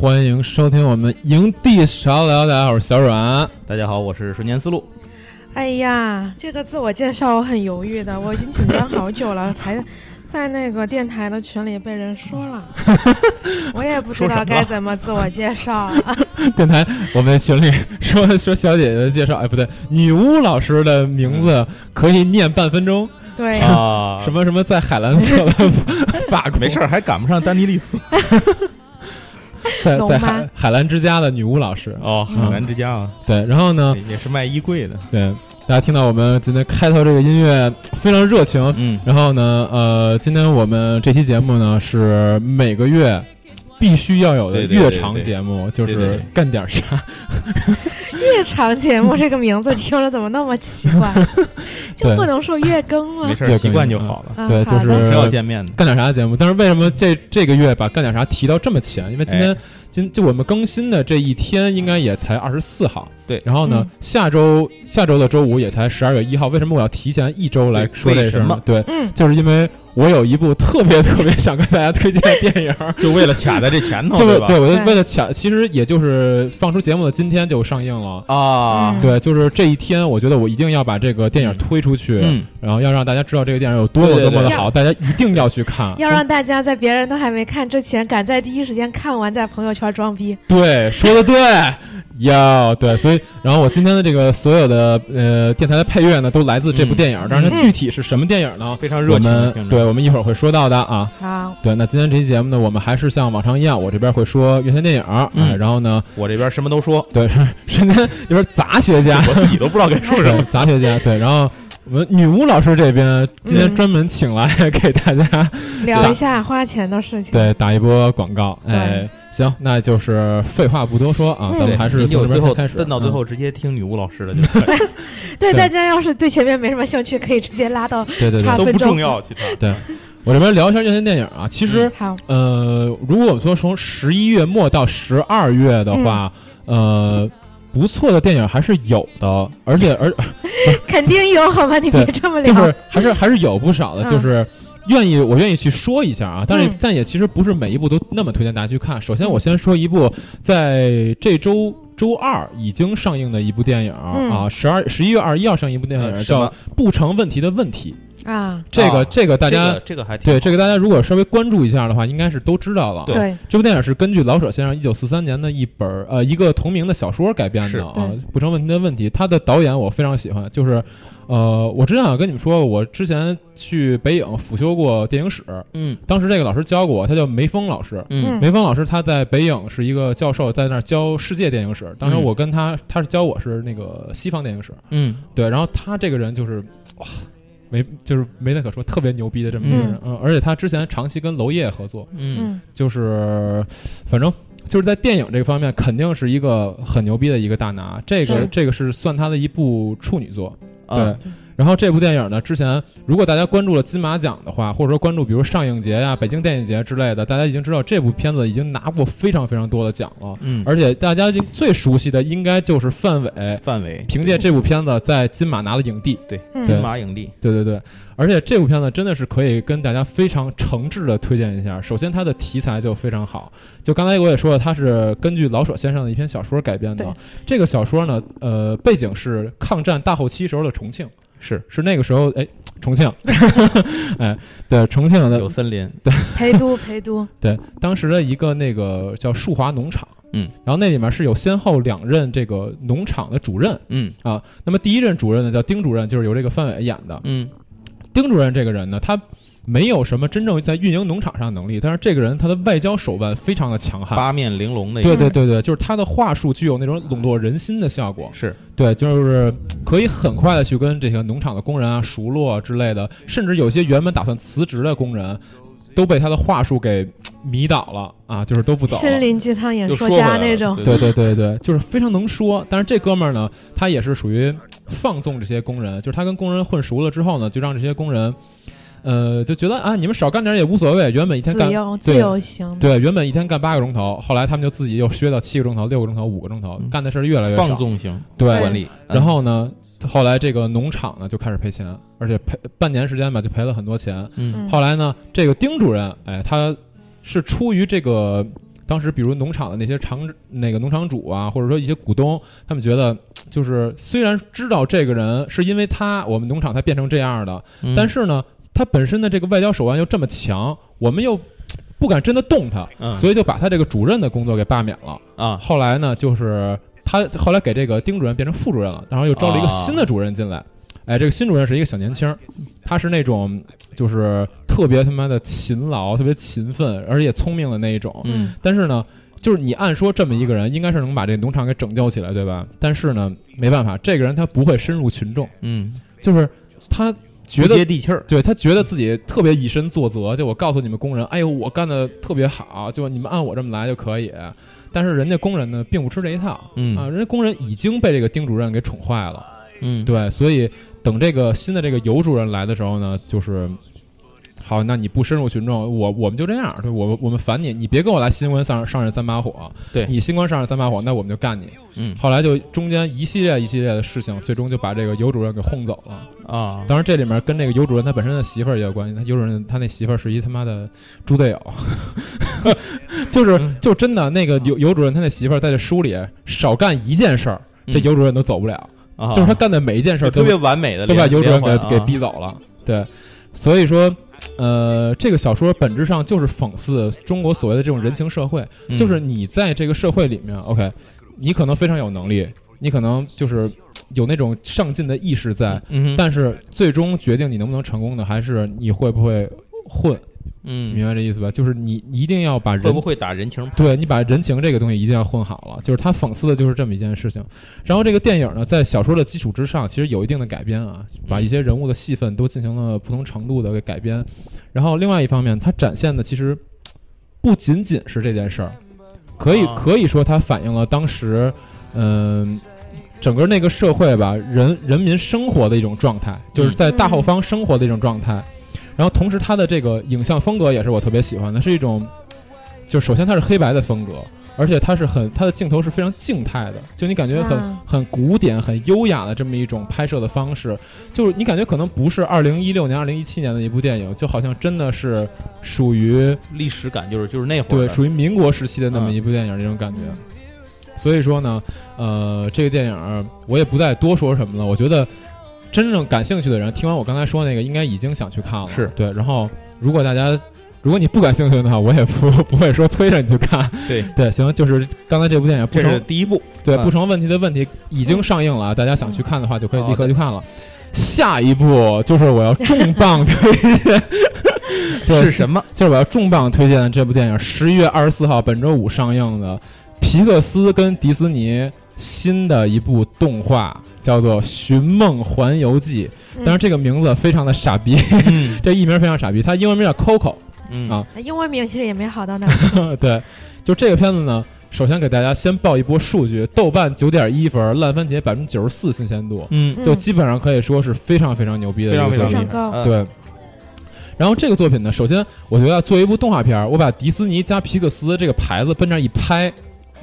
欢迎收听我们营地少聊。大家好，我是小阮。大家好，我是瞬间思路。哎呀，这个自我介绍我很犹豫的，我已经紧张好久了，才在那个电台的群里被人说了，我也不知道该怎么自我介绍。电台我们群里说说小姐姐的介绍，哎，不对，女巫老师的名字可以念半分钟。对啊，什么什么在海蓝色的 法国，没事儿，还赶不上丹尼利斯。在在海海澜之家的女巫老师。哦，海澜之家啊，对，然后呢也是卖衣柜的。对，大家听到我们今天开头这个音乐非常热情，嗯，然后呢，呃，今天我们这期节目呢是每个月必须要有的月长节目，就是干点啥。月长节目这个名字听着怎么那么奇怪？就不能说月更吗？没事，习惯就好了。对，就是要见面的干点啥节目？但是为什么这这个月把干点啥提到这么前？因为今天今就我们更新的这一天应该也才二十四号。对，然后呢，下周下周的周五也才十二月一号。为什么我要提前一周来说这事呢？对，就是因为。我有一部特别特别想跟大家推荐的电影，就为了卡在这前头，就对，我就为了卡，其实也就是放出节目的今天就上映了啊。对，就是这一天，我觉得我一定要把这个电影推出去，嗯，然后要让大家知道这个电影有多么多么的好，大家一定要去看。要让大家在别人都还没看之前，赶在第一时间看完，在朋友圈装逼。对，说的对。要对，所以然后我今天的这个所有的呃电台的配乐呢，都来自这部电影。但是它具体是什么电影呢？非常热情。对，我们一会儿会说到的啊。好。对，那今天这期节目呢，我们还是像往常一样，我这边会说院线电影，嗯，然后呢，我这边什么都说。对，瞬间这边杂学家，我自己都不知道该说什么。杂学家，对，然后我们女巫老师这边今天专门请来给大家 聊一下花钱的事情。对，打一波广告，哎。行，那就是废话不多说啊，咱们还是从最后开始，奔到最后直接听女巫老师的就可以。对，大家要是对前面没什么兴趣，可以直接拉到对对对，都不重要。其他。对。我这边聊一下院线电影啊，其实好，呃，如果我们说从十一月末到十二月的话，呃，不错的电影还是有的，而且而 肯定有，好吧？你别这么聊，就是还是还是有不少的，就是。愿意，我愿意去说一下啊，但是但也其实不是每一部都那么推荐大家去看。首先，我先说一部在这周周二已经上映的一部电影啊，十二十一月二十一号上映一部电影叫《不成问题的问题》啊。这个这个大家这个还对这个大家如果稍微关注一下的话，应该是都知道了。对，这部电影是根据老舍先生一九四三年的一本呃一个同名的小说改编的啊，《不成问题的问题》。他的导演我非常喜欢，就是。呃，我之前想跟你们说，我之前去北影辅修过电影史，嗯，当时这个老师教过我，他叫梅峰老师，嗯，梅峰老师他在北影是一个教授，在那儿教世界电影史。当时我跟他，他是教我是那个西方电影史，嗯，对，然后他这个人就是哇，没就是没那可说，特别牛逼的这么一个人，嗯，而且他之前长期跟娄烨合作，嗯，就是反正就是在电影这个方面肯定是一个很牛逼的一个大拿，这个这个是算他的一部处女作。对，然后这部电影呢，之前如果大家关注了金马奖的话，或者说关注比如上影节呀、北京电影节之类的，大家已经知道这部片子已经拿过非常非常多的奖了。嗯，而且大家最熟悉的应该就是范伟，范伟凭借这部片子在金马拿了影帝。对，金马影帝。对对对，而且这部片子真的是可以跟大家非常诚挚的推荐一下。首先，它的题材就非常好，就刚才我也说了，它是根据老舍先生的一篇小说改编的。这个小说呢，呃，背景是抗战大后期时候的重庆。是是那个时候，哎，重庆，哎，对，重庆的有森林，对，陪都陪都，对，当时的一个那个叫树华农场，嗯，然后那里面是有先后两任这个农场的主任，嗯啊，那么第一任主任呢叫丁主任，就是由这个范伟演的，嗯，丁主任这个人呢，他。没有什么真正在运营农场上能力，但是这个人他的外交手腕非常的强悍，八面玲珑的。对对对对，就是他的话术具有那种笼络人心的效果。是对，就是可以很快的去跟这些农场的工人啊熟络之类的，甚至有些原本打算辞职的工人，都被他的话术给迷倒了啊，就是都不走。心灵鸡汤演说家那种。对对对对，就是非常能说。但是这哥们儿呢，他也是属于放纵这些工人，就是他跟工人混熟了之后呢，就让这些工人。呃，就觉得啊，你们少干点也无所谓。原本一天干自由自由行，对，原本一天干八个钟头，后来他们就自己又削到七个钟头、六个钟头、五个钟头，干的事儿越来越放纵型对管理。然后呢，后来这个农场呢就开始赔钱，而且赔半年时间吧就赔了很多钱。后来呢，这个丁主任，哎，他是出于这个当时比如农场的那些厂那个农场主啊，或者说一些股东，他们觉得就是虽然知道这个人是因为他我们农场才变成这样的，嗯但是呢，他本身的这个外交手腕又这么强，我们又不敢真的动他，嗯所以就把他这个主任的工作给罢免了。啊后来呢，就是他后来给这个丁主任变成副主任了，然后又招了一个新的主任进来。哎，这个新主任是一个小年轻儿，他是那种就是特别他妈的勤劳、特别勤奋，而且聪明的那一种。嗯但是呢，就是你按说这么一个人，应该是能把这农场给拯救起来，对吧？但是呢，没办法，这个人他不会深入群众，嗯，就是他觉得接地气儿，对他觉得自己特别以身作则，就我告诉你们工人，哎呦，我干的特别好，就你们按我这么来就可以。但是人家工人呢，并不吃这一套，嗯啊，人家工人已经被这个丁主任给宠坏了，嗯，对，所以等这个新的这个尤主任来的时候呢，就是。好，那你不深入群众，我我们就这样，对我我们烦你，你别跟我来新官上上任三把火，对你新官上任三把火，那我们就干你。嗯后来就中间一系列一系列的事情，最终就把这个尤主任给轰走了。啊，当然，这里面跟这个尤主任他本身的媳妇儿也有关系。他尤主任他那媳妇儿是一他妈的猪队友，就是嗯就真的那个尤尤主任他那媳妇儿在这书里少干一件事儿，这嗯尤主任都走不了。啊就是他干的每一件事儿都特别完美的都把尤主任给给逼走了。对，所以说。呃，这个小说本质上就是讽刺中国所谓的这种人情社会，嗯。就是你在这个社会里面，OK，你可能非常有能力，你可能就是有那种上进的意识在，嗯，但是最终决定你能不能成功的，还是你会不会混，嗯，明白这意思吧？就是你你一定要把人会不会打人情牌？对你把人情这个东西一定要混好了，就是他讽刺的就是这么一件事情。然后这个电影呢，在小说的基础之上，其实有一定的改编啊，把一些人物的戏份都进行了不同程度的改编。然后另外一方面，它展现的其实不仅仅是这件事儿，可以啊可以说它反映了当时，嗯、整个那个社会吧，人人民生活的一种状态，就是在大后方生活的一种状态。然后同时，它的这个影像风格也是我特别喜欢的，是一种，就首先它是黑白的风格，而且它是很它的镜头是非常静态的，就你感觉很、啊很古典、很优雅的这么一种拍摄的方式，就是你感觉可能不是二零一六年、二零一七年的一部电影，就好像真的是属于历史感就是就是那会儿对属于民国时期的那么嗯一部电影这种感觉。所以说呢，呃，这个电影我也不再多说什么了。我觉得真正感兴趣的人，听完我刚才说那个，应该已经想去看了。是对。然后，如果大家如果你不感兴趣的话，我也不 不会说推着你去看。对 对，行，就是刚才这部电影不这是第一部，对嗯不成问题的问题已经上映了，大家想去看的话，就可以立刻去看了。下一部就是我要重磅推荐，对是什么？就是我要重磅推荐的这部电影，十一月二十四号本周五上映的皮克斯跟迪士尼新的一部动画，叫做《寻梦环游记》。但是，这个名字非常的傻逼，嗯 这译名非常傻逼，它英文名叫 Coco。嗯啊英文名其实也没好到哪儿。对，就这个片子呢，首先给大家先报一波数据：豆瓣九点一分，烂番茄百分之九十四新鲜度，嗯，就基本上可以说是非常非常牛逼的非常非常一个作品对。然后这个作品呢，首先我觉得要做一部动画片儿，我把迪士尼加皮克斯这个牌子奔这儿一拍，嗯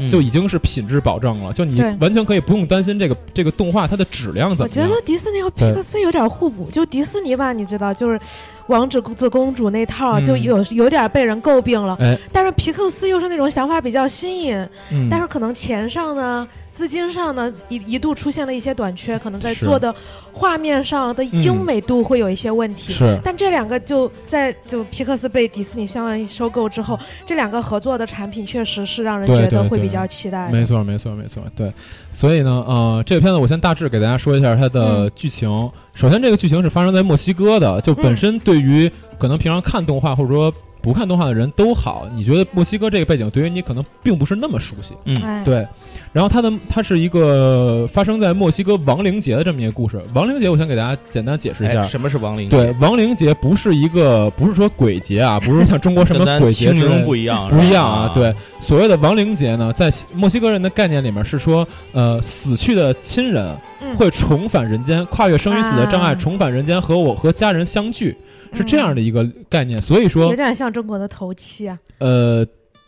就已经是品质保证了。就你对完全可以不用担心这个这个动画它的质量怎么样。我觉得迪士尼和皮克斯有点互补，就迪士尼吧，你知道，就是王子公主那套，嗯就有有点被人诟病了。哎，但是皮克斯又是那种想法比较新颖，嗯，但是可能钱上呢、资金上呢一一度出现了一些短缺，可能在是做的画面上的精美度会有一些问题。是但这两个就在就皮克斯被迪士尼相当于收购之后，这两个合作的产品确实是让人觉得会比较期待的。没错，没错，没错，对。所以呢，呃，这个片子我先大致给大家说一下它的剧情。首先，这个剧情是发生在墨西哥的，就本身对于可能平常看动画或者说不看动画的人都好，你觉得墨西哥这个背景对于你可能并不是那么熟悉。嗯哎，对，然后它的它是一个发生在墨西哥亡灵节的这么一个故事。亡灵节，我先给大家简单解释一下。哎，什么是亡灵节？对，，亡灵节不是一个，不是说鬼节啊，不是像中国什么鬼节不一样，不一样啊。对，所谓的亡灵节呢，在墨西哥人的概念里面是说，呃，死去的亲人嗯会重返人间，跨越生与死的障碍，啊重返人间和我和家人相聚，是这样的一个概念。所以说有说，点像中国的头七啊。呃，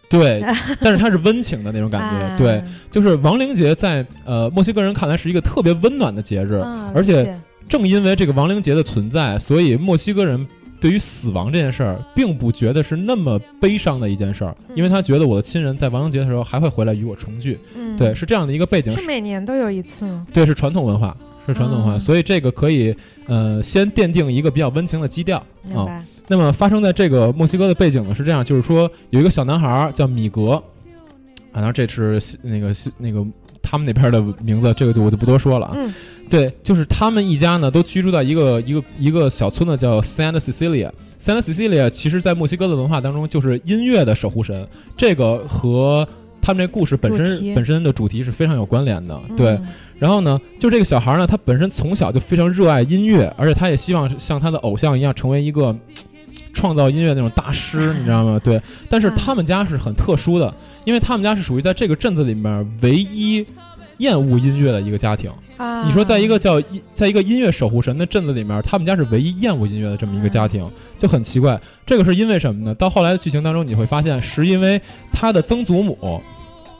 对，但是它是温情的那种感觉。啊对，就是亡灵节在呃墨西哥人看来是一个特别温暖的节日，啊而且正因为这个亡灵节的存在，所以墨西哥人对于死亡这件事儿，并不觉得是那么悲伤的一件事儿，嗯因为他觉得我的亲人在亡灵节的时候还会回来与我重聚。嗯对，是这样的一个背景，是每年都有一次吗？对，是传统文化，是传统文化，嗯所以这个可以呃先奠定一个比较温情的基调啊。那么发生在这个墨西哥的背景呢是这样，就是说有一个小男孩儿叫米格，啊，然后这是那个那个他们那边的名字，这个就我就不多说了啊。嗯对，就是他们一家呢都居住在一个一个一个小村子叫 Santa Cecilia。Santa Cecilia 其实在墨西哥的文化当中就是音乐的守护神，这个和他们这故事本身本身的主题是非常有关联的。对，嗯然后呢，就这个小孩呢，他本身从小就非常热爱音乐，而且他也希望像他的偶像一样成为一个 创造音乐那种大师，你知道吗？对。但是他们家是很特殊的，因为他们家是属于在这个镇子里面唯一厌恶音乐的一个家庭。啊，你说，在一个叫，在一个音乐守护神的镇子里面，他们家是唯一厌恶音乐的这么一个家庭，就很奇怪。这个是因为什么呢？到后来的剧情当中，你会发现，是因为他的曾祖母，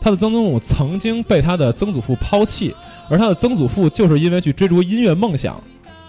他的曾祖母曾经被他的曾祖父抛弃，而他的曾祖父就是因为去追逐音乐梦想，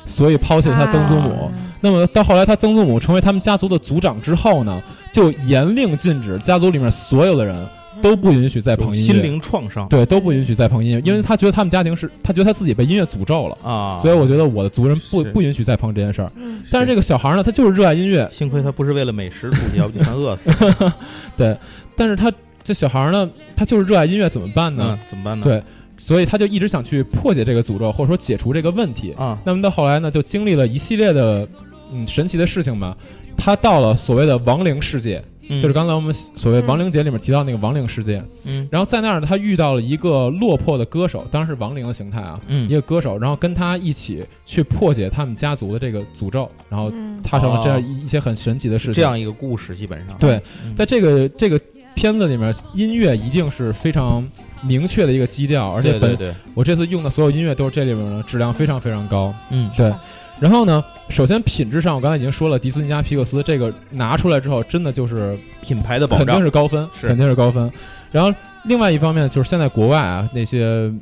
所以抛弃了他曾祖母。啊那么到后来，他曾祖母成为他们家族的族长之后呢，就严令禁止家族里面所有的人都不允许再碰音乐，心灵创伤对都不允许再碰音乐，因为他觉得他们家庭是，他觉得他自己被音乐诅咒了。啊，所以我觉得我的族人不不允许再碰这件事儿。嗯但是这个小孩呢，他就是热爱音乐，幸亏他不是为了美食出去，要不就全饿死。对。但是他这小孩呢，他就是热爱音乐，怎么办呢？嗯，怎么办呢？对，所以他就一直想去破解这个诅咒，或者说解除这个问题。啊，那么到后来呢，就经历了一系列的嗯神奇的事情吧。他到了所谓的亡灵世界，嗯就是刚才我们所谓亡灵节里面提到那个亡灵世界。嗯然后在那儿呢，他遇到了一个落魄的歌手，当然是亡灵的形态啊，嗯一个歌手，然后跟他一起去破解他们家族的这个诅咒，然后踏上了这样哦一一些很神奇的事情。这样一个故事，基本上对，嗯在这个这个片子里面，音乐一定是非常明确的一个基调，而且本对对对，我这次用的所有音乐都是这里面的，质量非常非常高。嗯对，然后呢，首先品质上，我刚才已经说了，迪斯尼加皮克斯这个拿出来之后，真的就是品牌的保障肯定是高分，是肯定是高分。然后另外一方面就是现在国外啊那些。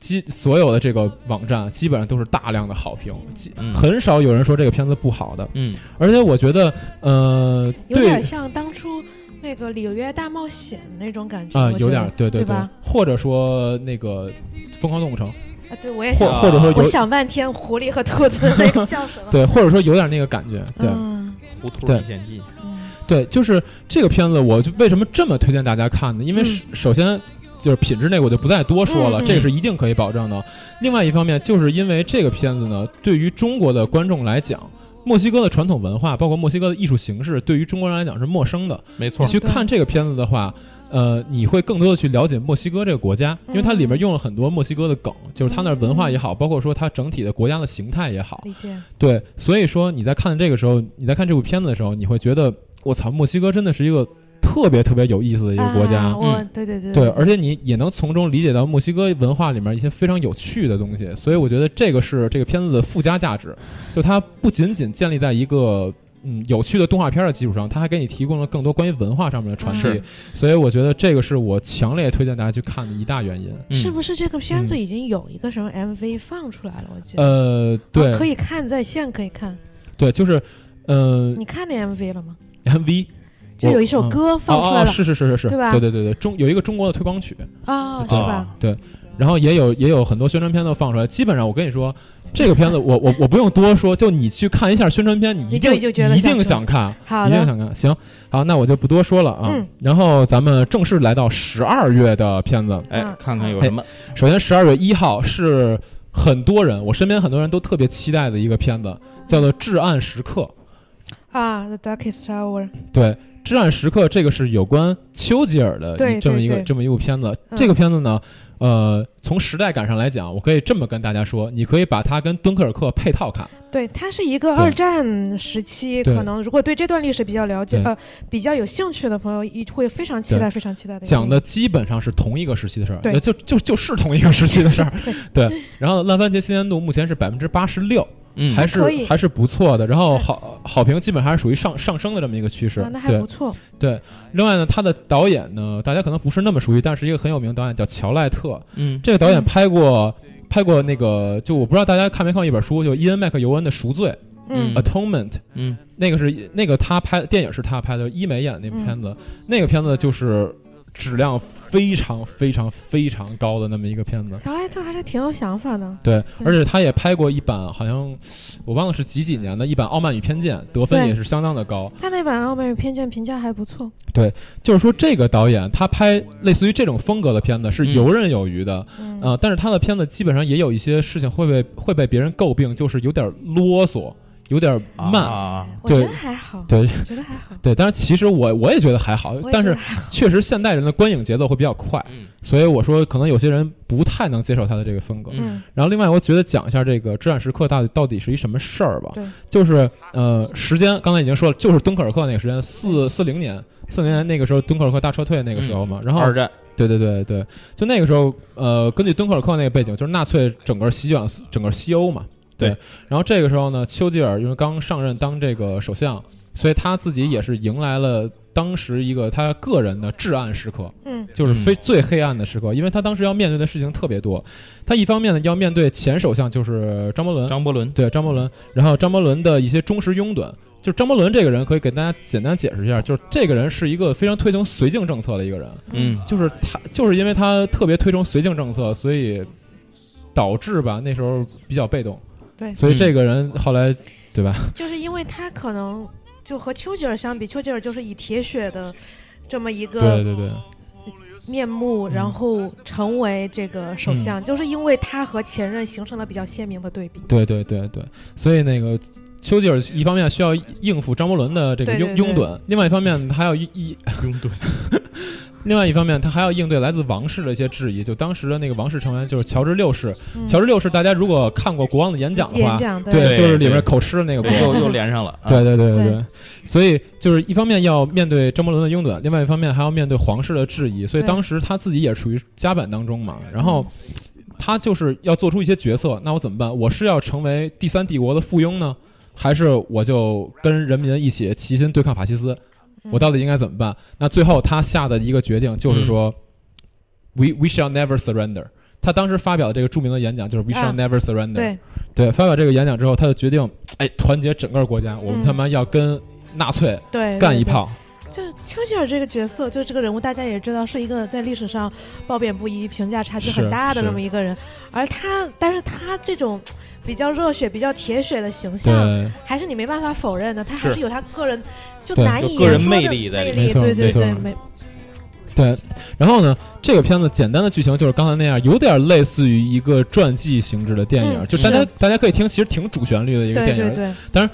基所有的这个网站基本上都是大量的好评，基嗯很少有人说这个片子不好的。嗯而且我觉得，呃，有点像当初那个里约大冒险那种感觉啊、有点对对对吧或者说那个疯狂动物城，啊，对我也想，啊或者说我想半天狐狸和兔子那个叫什么？对，或者说有点那个感觉，对、嗯糊涂历险记，嗯对，就是这个片子，我就为什么这么推荐大家看呢？因为嗯首首先就是品质那个我就不再多说了，嗯嗯这个是一定可以保证的。另外一方面，就是因为这个片子呢，对于中国的观众来讲。墨西哥的传统文化，包括墨西哥的艺术形式，对于中国人来讲是陌生的。没错你，去看这个片子的话，呃，你会更多的去了解墨西哥这个国家，因为它里面用了很多墨西哥的梗，就是它那儿文化也好，包括说它整体的国家的形态也好，理解。对，所以说你在看这个时候，你在看这部片子的时候，你会觉得我操，墨西哥真的是一个特别特别有意思的一个国家。啊、我嗯对对对对，而且你也能从中理解到墨西哥文化里面一些非常有趣的东西，所以我觉得这个是这个片子的附加价值，就它不仅仅建立在一个嗯有趣的动画片的基础上，它还给你提供了更多关于文化上面的传递是，所以我觉得这个是我强烈推荐大家去看的一大原因。嗯是不是这个片子嗯已经有一个什么 MV 放出来了？我记得，呃，对、哦可以看在线可以看。对，就是呃你看那 MV 了吗？MV 就有一首嗯歌放出来哦哦，了是是是是是，对吧对对对对，中有一个中国的推广曲，啊，对是吧？对然后也有也有很多宣传片都放出来。基本上我跟你说，这个片子我我我不用多说，就你去看一下宣传片，你一你就定就觉得一定想想看，好，一定想看。行，好，那我就不多说了啊。嗯然后咱们正式来到十二月的片子。哎嗯，看看有什么首先，十二月一号是很多人，我身边很多人都特别期待的一个片子，叫做《至暗时刻》。啊，The Darkest Hour，对，《至暗时刻》这个是有关丘吉尔的这么一个这么一部片子。嗯这个片子呢，呃，从时代感上来讲，我可以这么跟大家说，你可以把它跟敦刻尔克配套看。对，它是一个二战时期，可能如果对这段历史比较了解，呃，比较有兴趣的朋友，一会非常期待，非常期待的讲的基本上是同一个时期的事儿，就就就是同一个时期的事儿。对，然后烂番茄新鲜度目前是百分之八十六，嗯，还是还是不错的。然后好好评基本还是属于上上升的这么一个趋势啊，那。还对不错。对，另外呢，他的导演呢，大家可能不是那么熟悉，但是一个很有名导演叫乔赖特。嗯这个导演嗯拍过拍过那个，就我不知道大家看没看过一本书，就伊恩麦克尤恩的《赎罪》嗯嗯 （Atonement）。嗯那个是那个他拍电影是他拍的，伊美演的那部片子，那个片子就是质量非常非常非常高的那么一个片子。乔莱特还是挺有想法的。对，对而且他也拍过一版，好像我忘了是几几年的一版《傲慢与偏见》，得分也是相当的高。他那版《傲慢与偏见》评价还不错。对就是说，这个导演他拍类似于这种风格的片子是嗯游刃有余的，嗯，呃，但是他的片子基本上也有一些事情会被会被别人诟病，就是有点啰嗦，有点慢。啊，对我觉得还好。对觉得还好。对，但是其实我我也觉得还好但是确实现代人的观影节奏会比较快，嗯所以我说可能有些人不太能接受他的这个风格。嗯然后另外，我觉得讲一下这个《至暗时刻》到底到底是一什么事儿吧。就是呃，时间刚才已经说了，就是敦刻尔克那个时间，四四零年，四零年那个时候敦刻尔克大撤退那个时候嘛。然后二战，对对对对，就那个时候，呃，根据敦刻尔克那个背景，就是纳粹整个席卷整个西欧嘛。对然后这个时候呢，丘吉尔因为刚上任当这个首相，所以他自己也是迎来了当时一个他个人的至暗时刻。嗯就是非最黑暗的时刻，因为他当时要面对的事情特别多。他一方面呢要面对前首相就是张伯伦，张伯伦，对张伯伦，然后张伯伦的一些忠实拥趸。就是张伯伦这个人，可以给大家简单解释一下，就是这个人是一个非常推崇绥靖政策的一个人，嗯就是他就是因为他特别推崇绥靖政策，所以导致吧那时候比较被动，对。所以这个人后来对吧？就是因为他可能就和丘吉尔相比，丘吉尔就是以铁血的这么一个对对对，面目，嗯然后成为这个首相，就是因为他和前任形成了比较鲜明的对比。对对对对，所以那个丘吉尔一方面需要应付张伯伦的这个拥拥趸，另外一方面他要一一，拥趸，另外一方面他还要应对来自王室的一些质疑。就当时的那个王室成员就是乔治六世，嗯乔治六世大家如果看过国王的演讲的话，演讲对，对就是里面口吃的那个国王。又又连上了，对对对对对，所以就是一方面要面对张伯伦的拥趸，另外一方面还要面对皇室的质疑，所以当时他自己也处于夹板当中嘛。然后他就是要做出一些决策，那我怎么办？我是要成为第三帝国的附庸呢，还是我就跟人民一起齐心对抗法西斯？嗯我到底应该怎么办？那最后他下的一个决定就是说、w e we shall never surrender。他当时发表的这个著名的演讲就是 “We shall 啊 never surrender”、对，对，发表这个演讲之后，他就决定，哎，团结整个国家，我们嗯。他妈要跟纳粹干一炮。就丘吉尔这个角色，就这个人物，大家也知道是一个在历史上褒贬不一、评价差距很大的是。这么一个人，而他，但是他这种比较热血、比较铁血的形象，对，还是你没办法否认的，他还是。是有他个人就对难以有个人魅力在里面没错对对对，没对，然后呢，这个片子简单的剧情就是刚才那样，有点类似于一个传记性质的电影，嗯就大家大家可以听，其实挺主旋律的一个电影。对对。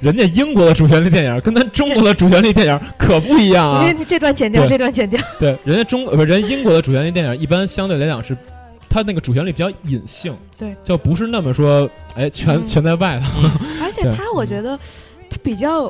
人家英国的主旋律电影跟咱中国的主旋律电影可不一样啊这段剪掉，这段剪掉。对，人家中呃不是人英国的主旋律电影一般相对来讲是，它那个主旋律比较隐性，对，就不是那么说，哎，全嗯全在外头。对 而且他，我觉得他比较，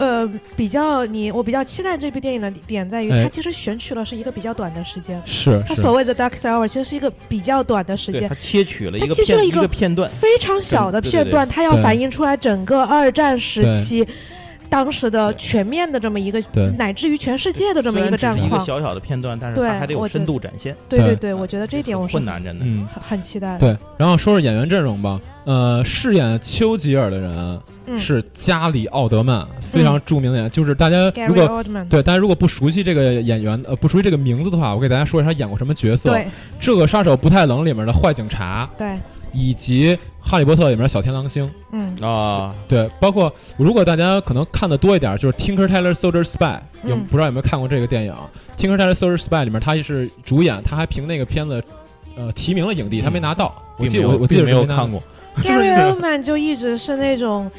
呃，比较你，我比较期待这部电影的点在于，哎它其实选取了是一个比较短的时间。是是它所谓的 Dark Hour 其实是一个比较短的时间对他，切取了一个片段，非常小的片段，它要反映出来整个二战时期当时的全面的这么一个，乃至于全世界的这么一个战况。一个小小的片段，但是它还得有深度展现，对对对对，我觉得这一点我是很困难，真的。嗯。很很期待的。对，然后说说演员阵容吧。呃，饰演丘吉尔的人嗯是加里奥德曼，非常著名的演员。就是大家如果对大家如果不熟悉这个演员，呃，不熟悉这个名字的话，我给大家说一下他演过什么角色。对这个杀手不太冷里面的坏警察，对，以及哈利波特里面的小天狼星。嗯啊，对，包括如果大家可能看的多一点，就是《Tinker Tailor Soldier Spy》，有嗯不知道有没有看过这个电影？Tinker Tailor Soldier Spy》里面他是主演，他还凭那个片子，呃，提名了影帝，他没拿到。我记得并没有我我记得没有看过，，Gary Oldman 就一直是那种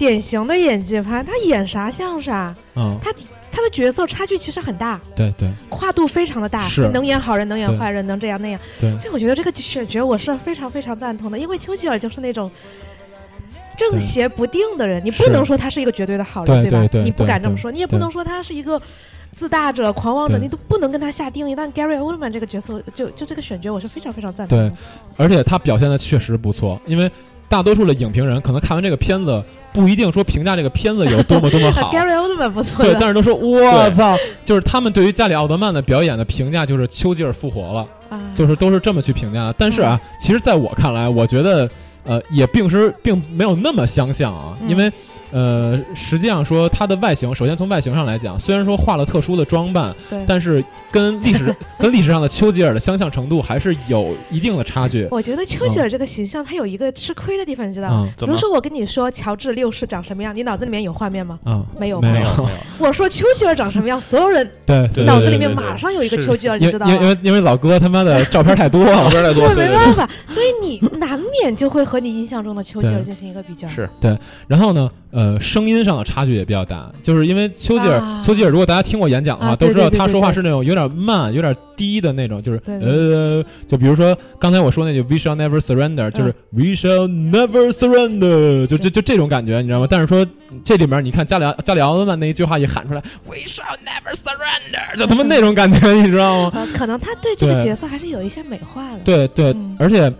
典型的演技派，他演啥像啥，嗯，他他的角色差距其实很大，对对跨度非常的大，是能演好人，能演坏人，能这样那样。对所以我觉得这个选角我是非常非常赞同的，因为丘吉尔就是那种。正邪不定的人，你不能说他是一个绝对的好人，吧？对对对你不敢这么说，你也不能说他是一个自大者、狂妄者，你都不能跟他下定义。但 Gary Oldman 这个角色，就就这个选角，我是非常非常赞同的。而且他表现的确实不错，因为大多数的影评人可能看完这个片子，不一定说评价这个片子有多么多么好，Gary Oldman 不错对，但是都说 我操，就是他们对于加里奥德曼的表演的评价就是丘吉尔复活了，啊，就是都是这么去评价的。但是啊，嗯。其实在我看来，我觉得呃也并是并没有那么相像啊，嗯。因为。呃，实际上说它的外形，首先从外形上来讲，虽然说画了特殊的装扮，对。但是跟历史 跟历史上的丘吉尔的相像程度还是有一定的差距。我觉得丘吉尔这个形象，他有一个吃亏的地方，你知道吗？嗯比如说我跟你说乔治六世长什么样，你脑子里面有画面吗？啊，没有没有没有，我说丘吉尔长什么样，所有人 对对脑子里面马上有一个丘吉尔，你知道吗？因因为因为老哥他妈的照片太多了，边太多对，没办法，所以你难免就会和你印象中的丘吉尔进行一个比较。是对然后呢，呃，声音上的差距也比较大，就是因为丘吉尔，啊丘吉尔如果大家听过演讲的话，啊都知道他说话是那种有点慢、有点低的那种，就是呃，就比如说刚才我说那句 “We shall never surrender”，就是 “We shall never surrender”，就就就这种感觉，你知道吗？但是说这里面你看加里奥加里奥德曼那一句话一喊出来，“We shall never surrender”，就他妈那种感觉，你知道吗？呃，可能他对这个角色还是有一些美化的。对对，嗯而且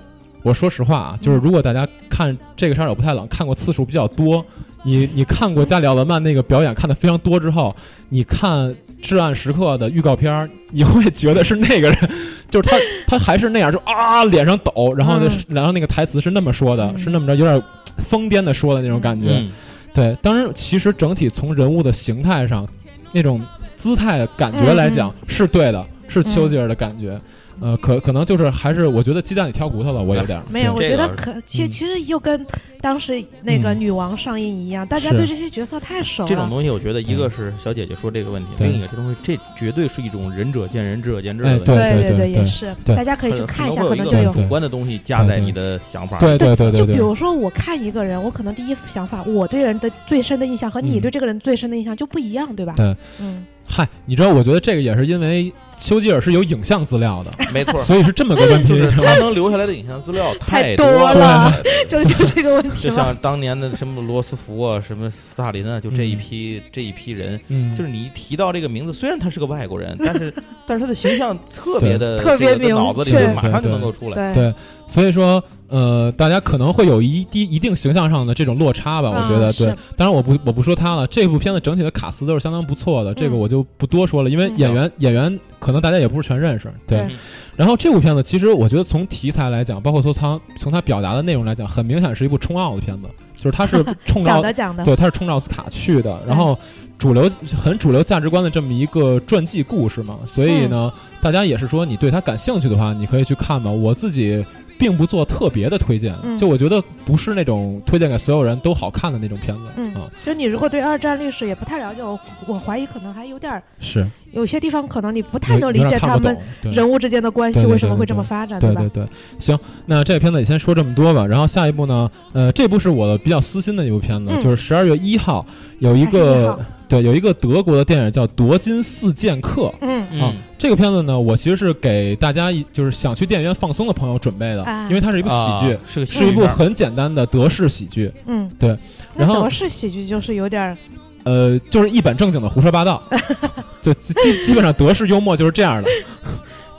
我说实话啊，就是嗯如果大家看这个杀手不太冷看过次数比较多，你你看过加里奥德曼那个表演看的非常多之后，你看《至暗时刻》的预告片儿，你会觉得是那个人，就是他他还是那样，就啊脸上抖，然后呢、然后那个台词是那么说的，嗯。是那么着有点疯癫的说的那种感觉。嗯，对，当然其实整体从人物的形态上，那种姿态感觉来讲、是对的，是丘吉尔的感觉。呃，可可能就是还是我觉得鸡蛋里挑骨头了，我有点儿 没有，我觉得可其嗯其实又跟当时那个嗯女王上映一样，大家对这些角色太熟了。这种东西，我觉得一个是小姐姐说这个问题，对另一个这东西，这绝对是一种仁者见仁，智者见智哎的问题。对对对也是，大家可以去看一下，可能就有主观的东西加在你的想法。对对对对对，就比如说，我看一个人，我可能第一想法，我对人的最深的印象和你嗯对这个人最深的印象就不一样，对吧？对，嗯，嗨，你知道，我觉得这个也是因为丘吉尔是有影像资料的，没错，所以是这么个问题，他能留下来的影像资料太多多了。就就这个问题就。像当年的什么罗斯福啊，什么斯大林啊，就这一嗯。批、这一批人，嗯，就是你一提到这个名字，虽然他是个外国人，但是但是他的形象特别的特别明这个在脑子里确。头马上就能够出来。对。对。所以说，呃，大家可能会有一定一定形象上的这种落差吧，我觉得啊对。当然，我不我不说他了，这部片子整体的卡斯都是相当不错的，这个嗯我就不多说了，因为嗯演员演员可能大家也不是全认识，对。对然后这部片子其实我觉得从题材来讲，包括从他从他表达的内容来讲，很明显是一部冲奥的片子，就是他是冲着小的讲的，对，他是冲着奥斯卡去的，然后主流很主流价值观的这么一个传记故事嘛，所以呢，大家也是说你对他感兴趣的话，你可以去看吧。我自己并不做特别的推荐，嗯。就我觉得不是那种推荐给所有人都好看的那种片子，嗯啊，就你如果对二战历史也不太了解，我我怀疑可能还有点儿，是。有些地方可能你不太能理解他们人物之间的关系为什么会这么发展，吧对对？对，行，那这个片子也先说这么多吧。然后下一部呢，呃，这部是我的比较私心的一部片子，嗯。就是十二月一号有一个号对有一个德国的电影叫《夺金四剑客》。嗯啊嗯，这个片子呢，我其实是给大家一就是想去电影院放松的朋友准备的，啊因为它是一部喜剧，啊是个喜是一部片儿很简单的德式喜剧。嗯，对。然后德式喜剧就是有点儿呃，就是一本正经的胡说八道，就基基基本上德式幽默就是这样的。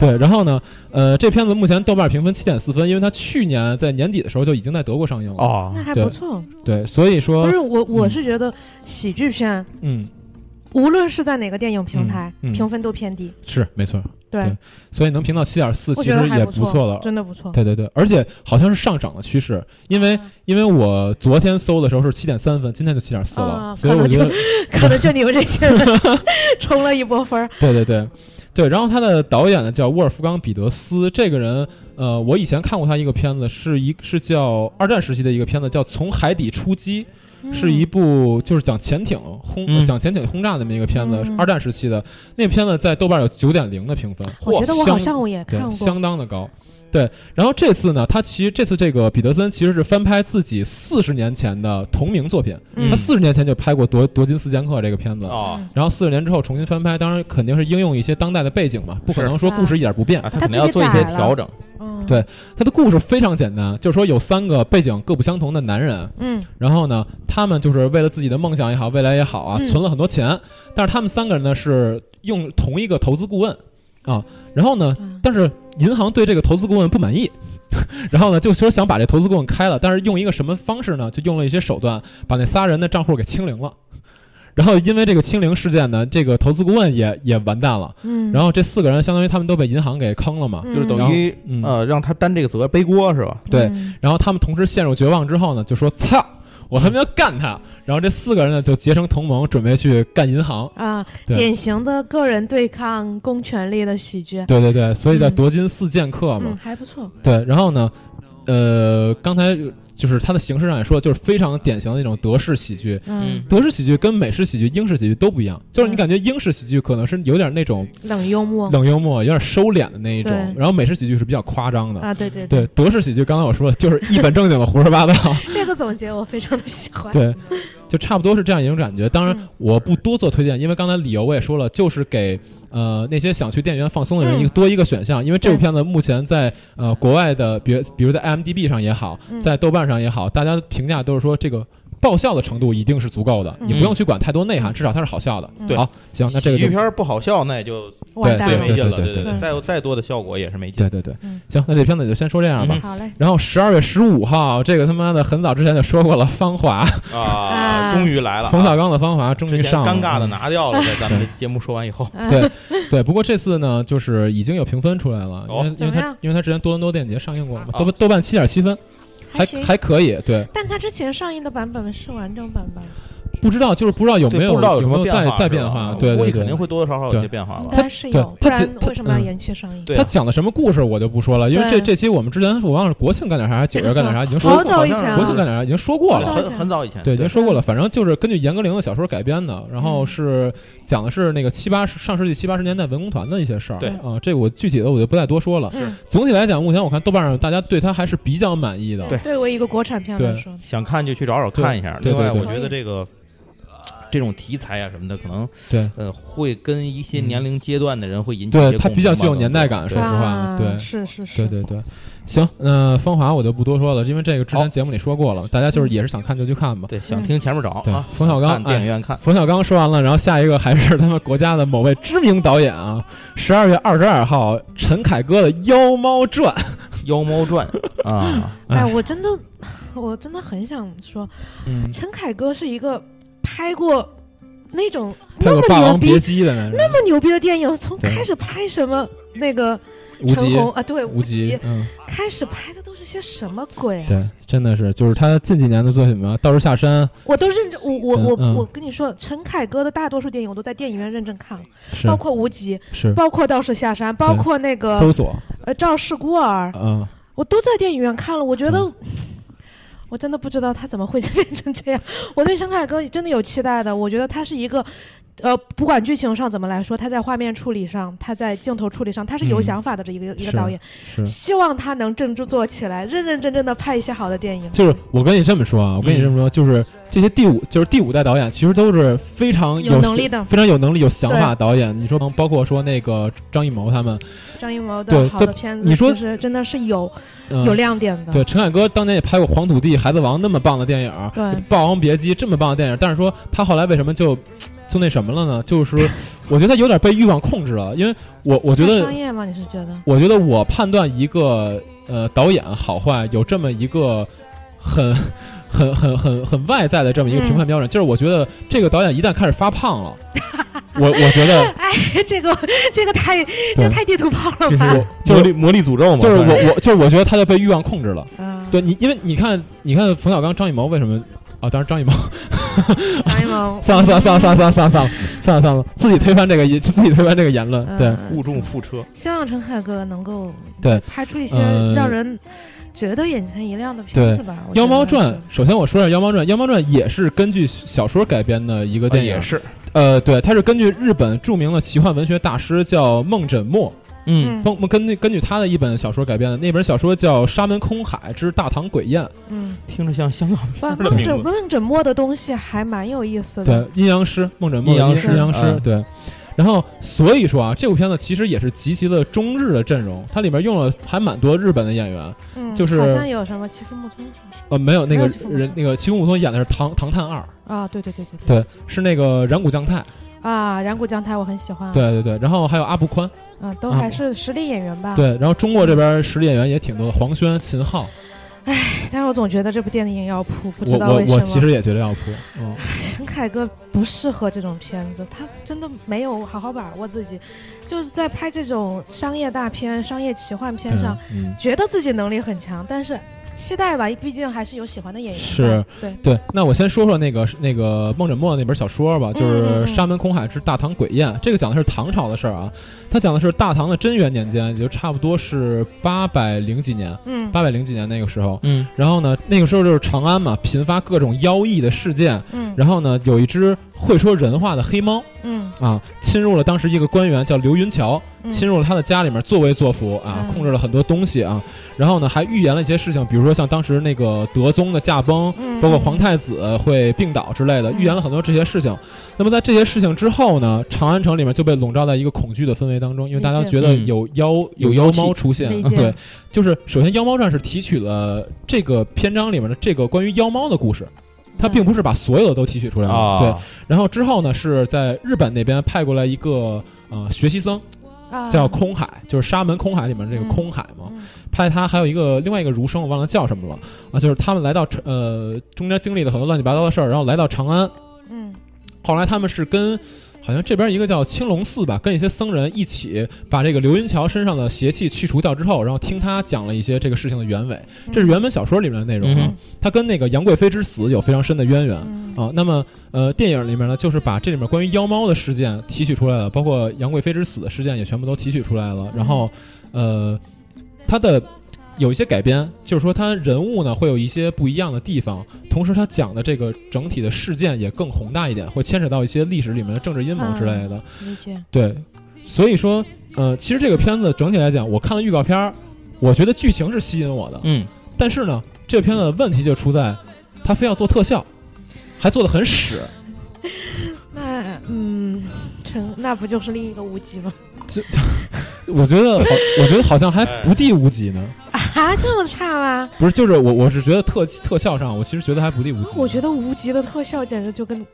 对，然后呢，呃，这片子目前豆瓣评分七点四分，因为它去年在年底的时候就已经在德国上映了。哦那还不错。对，所以说不，是我，我嗯是觉得喜剧片嗯，无论是在哪个电影平台，嗯嗯评分都偏低。是没错，对对，所以能评到七点四，其实也不错了。真的不错。对对对，而且好像是上涨的趋势，因为啊因为我昨天搜的时候是七点三分，今天就七点四了，啊可能所以我觉得可能就你们这些人 冲了一波分儿。对对对对。然后他的导演呢叫沃尔夫冈·彼得斯，这个人呃，我以前看过他一个片子，是一是叫二战时期的一个片子，叫《从海底出击》，是一部就是讲潜艇轰、嗯讲潜艇轰炸的那么一个片子，嗯二战时期的那片子在豆瓣有九点零的评分，我觉得我好相像我也对看，过。相当的高。对，然后这次呢，他其实这次这个彼得森其实是翻拍自己四十年前的同名作品，嗯他四十年前就拍过夺《夺金四剑客》这个片子，然后四十年之后重新翻拍，当然肯定是应用一些当代的背景嘛，不可能说故事一点不变。啊，他他肯定要做一些调整。嗯，对他的故事非常简单，就是说有三个背景各不相同的男人，嗯然后呢，他们就是为了自己的梦想也好，未来也好啊，嗯存了很多钱，但是他们三个人呢是用同一个投资顾问啊，然后呢，嗯但是银行对这个投资顾问不满意，然后呢，就说想把这投资顾问开了，但是用一个什么方式呢？就用了一些手段，把那仨人的账户给清零了。然后因为这个清零事件呢，这个投资顾问也也完蛋了。嗯，然后这四个人相当于他们都被银行给坑了嘛。就是等于嗯呃让他担这个责背锅是吧？对嗯然后他们同时陷入绝望之后呢，就说：“操，我他妈要干他！”然后这四个人呢就结成同盟，准备去干银行。啊，典型的个人对抗公权力的喜剧，对对对，所以叫嗯夺金四剑客嘛。嗯，还不错。对，然后呢，呃，刚才就是它的形式上也说，就是非常典型的那种德式喜剧。嗯，德式喜剧跟美式喜剧、英式喜剧都不一样，就是你嗯感觉英式喜剧可能是有点那种冷幽默冷幽默，有点收敛的那一种，然后美式喜剧是比较夸张的。啊，对对对，，德式喜剧刚才我说的就是一本正经的胡说八道，这个总结我非常的喜欢。对，就差不多是这样一种感觉。当然嗯，我不多做推荐，因为刚才理由我也说了，就是给呃那些想去电影院放松的人嗯一个多一个选项。因为这部片子目前在呃国外的，比如比如在 IMDB 上也好，嗯在豆瓣上也好，大家评价都是说这个。爆笑的程度一定是足够的，嗯。你不用去管太多内涵，至少它是好笑的。嗯。对好，行，那这个就喜剧片儿不好笑，那也就完蛋了。对最没劲了，对对对对。再有再多的效果也是没劲。对。对对。嗯，行，那这片子就先说这样吧。嗯好嘞，然后十二月十五号，这个他妈的很早之前就说过了，《芳华》啊，啊。终于来了啊，冯小刚的《芳华》终之前于上了，尴尬的嗯。拿掉了，在咱们这节目说完以后，对对，不过这次呢，就是已经有评分出来了，因哦为因为它怎么样？因为它之前多伦多电影节上映过了嘛，啊豆瓣豆瓣七点七分，还行。还可以。对，但它之前上映的版本是完整版吧？不知道就是不知道有没有不知道有没有再什么变化，是吧再变化？对对对估计肯定。会多多少少有对些变化应吧。对该是有，不然它它为什么要嗯延期上映？对啊他讲的什么故事我就不说了，因为这这期我们之前我忘了国庆干点啥还是九月干点啥已经说过，了好像国庆干点啥已经说过了。很很早以前，对，已经说过了。反正就是根据严歌苓的小说改编的，然后嗯是讲的是那个七八十上世纪七八十年代文工团的一些事儿。对啊，这个我具体的我就不再多说了。是，总体来讲，目前我看豆瓣上大家对他还是比较满意的。对对为一个国产片来说，想看就去找找看一下。另外，对对对我觉得这个这种题材啊什么的，可能对。呃会跟一些嗯年龄阶段的人会引起一对些共它比较具有年代感说实话啊对。是是是，对对对，行，那芳华我就不多说了，因为这个之前节目里说过了，大家就是也是想看就去看吧。对，想嗯听前面找对啊。冯小刚电影哎院看，冯小刚说完了，然后下一个还是他们国家的某位知名导演啊，十二月二十二号，陈凯歌的《妖猫传》。《妖猫传》啊，哎，哎。我真的，我真的很想说，嗯，陈凯歌是一个拍过那种《那么牛逼、姬》的那那么牛逼的电影，从开始拍什么那个陈红啊，对，无无极开始拍的都是些什么鬼啊？对，真的是，就是他近几年的作品嘛，《道士下山》我都认真，我我我我跟你说，陈凯歌的大多数电影我都在电影院认真看了，是。包括《无极》，是。包括《道士下山》，包括那个搜索，呃《赵氏孤儿》，嗯，我都在电影院看了。我觉得，我真的不知道他怎么会 变成这样。我对陈凯歌真的有期待的，我觉得他是一个。呃，不管剧情上怎么来说，他在画面处理上，他在镜头处理上，他是有嗯想法的这一个、一个导演。希望他能振作起来，认认真真的拍一些好的电影。就是我跟你这么说啊，我跟你这么说，就是这些第五，就是第五代导演，其实都是非常有能力的非常有能力、有想法的导演。你说包括说那个张艺谋他们，张艺谋对的好的片子，你说其实真的是有、嗯、有亮点的。对，陈凯歌当年也拍过《黄土地》《孩子王》那么棒的电影，对《霸王别姬》这么棒的电影，但是说他后来为什么就就那什么了呢？就是，我觉得他有点被欲望控制了，因为我我觉得商业吗？你是觉得？我觉得我判断一个呃导演好坏有这么一个很很很很很外在的这么一个评判标准，就是我觉得这个导演一旦开始发胖了，我我觉得 哎，这个这个太这个太地图炮了这是吧？魔力魔力诅咒嘛？就是我我就是我觉得他就被欲望控制了。嗯，对你，因为你看你看冯小刚、张艺谋为什么啊？当然张艺谋，张艺谋算了算了算了算了算了算了算了算了算了，自己推翻这个自己推翻这个言论，对。嗯误中覆车，希望陈凯歌能够对拍出一些呃让人觉得眼前一亮的片子吧。《妖猫传》，首先我说一下《妖猫传》，《妖猫传》也是根据小说改编的一个电影，也是，呃，对，它是根据日本著名的奇幻文学大师叫梦枕墨，嗯，梦根据根据他的一本小说改编的，那本小说叫《沙门空海之大唐鬼宴》，嗯，听着像香港不片儿的梦枕名字。梦枕墨的东西还蛮有意思的对的。，阴阳师，梦枕墨阴阳师阴阳师，嗯对。然后所以说啊，这部片子其实也是极其的中日的阵容，它里面用了还蛮多日本的演员，嗯，就是好像有什么齐夫木村是是？呃，没有那个有人，那个齐木木村演的是唐唐探二，啊，对对对对对。对，是那个染谷将太，啊，染谷将太我很喜欢，，对对对，然后还有阿部宽，嗯，都啊还是实力演员吧。，对，然后中国这边实力演员也挺多的，黄轩、秦昊，但是我总觉得这部电影要扑，不知道为什么。我我其实也觉得要扑，嗯，陈凯歌不适合这种片子，他真的没有好好把握自己，就是在拍这种商业大片、商业奇幻片上。觉得自己能力很强，但是期待吧，毕竟还是有喜欢的演员是。对，对，那我先说说那个那个孟枕墨那本小说吧，就是沙门空海之大唐鬼宴》，这个讲的是唐朝的事儿啊。它讲的是大唐的贞元年间，也就差不多是八百零几年，嗯八百零几年那个时候。嗯然后呢，那个时候就是长安嘛，频发各种妖异的事件。嗯然后呢，有一只会说人话的黑猫嗯啊，侵入了当时一个官员叫刘云桥，嗯侵入了他的家里面作威作福啊，嗯。控制了很多东西啊。然后呢，还预言了一些事情，比如说像当时那个德宗的驾崩，嗯包括皇太子会病倒之类的，嗯。预言了很多这些事情。那么在这些事情之后呢，长安城里面就被笼罩在一个恐惧的氛围当中，因为大家觉得有妖有妖有妖猫出现对，就是首先《妖猫传》是提取了这个篇章里面的这个关于妖猫的故事。它并不是把所有的都提取出来了，啊，对。然后之后呢，是在日本那边派过来一个呃学习僧，啊叫空海，就是沙门空海里面这个嗯空海嘛。嗯。派他还有一个另外一个儒生，我忘了叫什么了啊，就是他们来到呃中间经历了很多乱七八糟的事儿，然后来到长安，嗯。后来他们是跟好像这边一个叫青龙寺吧，跟一些僧人一起把这个刘云桥身上的邪气去除掉之后，然后听他讲了一些这个事情的原委，这是原本小说里面的内容啊。嗯，他跟那个杨贵妃之死有非常深的渊源。嗯。啊，那么呃，电影里面呢，就是把这里面关于妖猫的事件提取出来了，包括杨贵妃之死的事件也全部都提取出来了。然后，呃，它的有一些改编，就是说他人物呢会有一些不一样的地方，同时他讲的这个整体的事件也更宏大一点，会牵扯到一些历史里面的政治阴谋之类的。理解，对，所以说，呃，其实这个片子整体来讲，我看了预告片儿，我觉得剧情是吸引我的，嗯，但是呢，这个片子的问题就出在，他非要做特效，还做的很屎。那嗯，成那不就是另一个无极吗？就就，我觉得好，我觉得好像还不敌无极呢。啊，这么差吗？不是，就是我我是觉得特特效上，我其实觉得还不敌无极。我觉得无极的特效简直就跟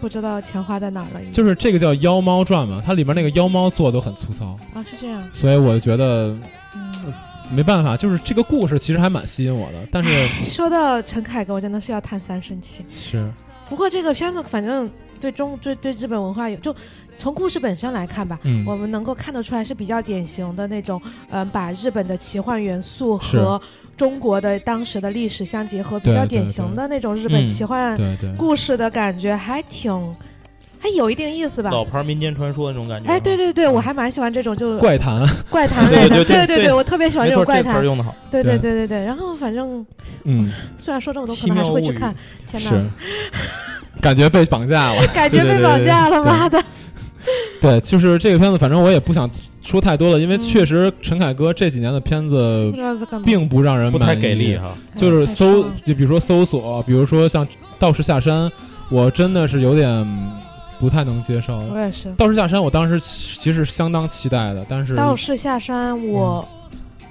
不知道钱花在哪儿了一样。就是这个叫《妖猫传》嘛，它里面那个妖猫做的都很粗糙，啊，是这样。所以我觉得嗯，没办法，就是这个故事其实还蛮吸引我的，但是说到陈凯歌，我真的是要叹三声气。是不过这个片子反正对中对对日本文化有，就从故事本身来看吧，嗯。我们能够看得出来是比较典型的那种，嗯、把日本的奇幻元素和中国的当时的历史相结合，比较典型的那种日本嗯奇幻。故事的感觉，还挺，还有一定意思吧。老牌民间传说那种感觉。哎，对对对，我还蛮喜欢这种就怪谈，怪谈类的，对对对对对我特别喜欢，这种怪谈。对对对。对对对，然后反正嗯，虽然说这么多，可能还是会去看。天是。哪，，感觉被绑架了。感觉被绑架了，妈的！对，就是这个片子，反正我也不想说太多了，因为嗯确实陈凯歌这几年的片子并不让人不太给力哈。就是哎搜，就比如说搜索，比如说像《道士下山》，我真的是有点不太能接受。《我也是。道士下山》我当时其实相当期待的，但是道士下山，我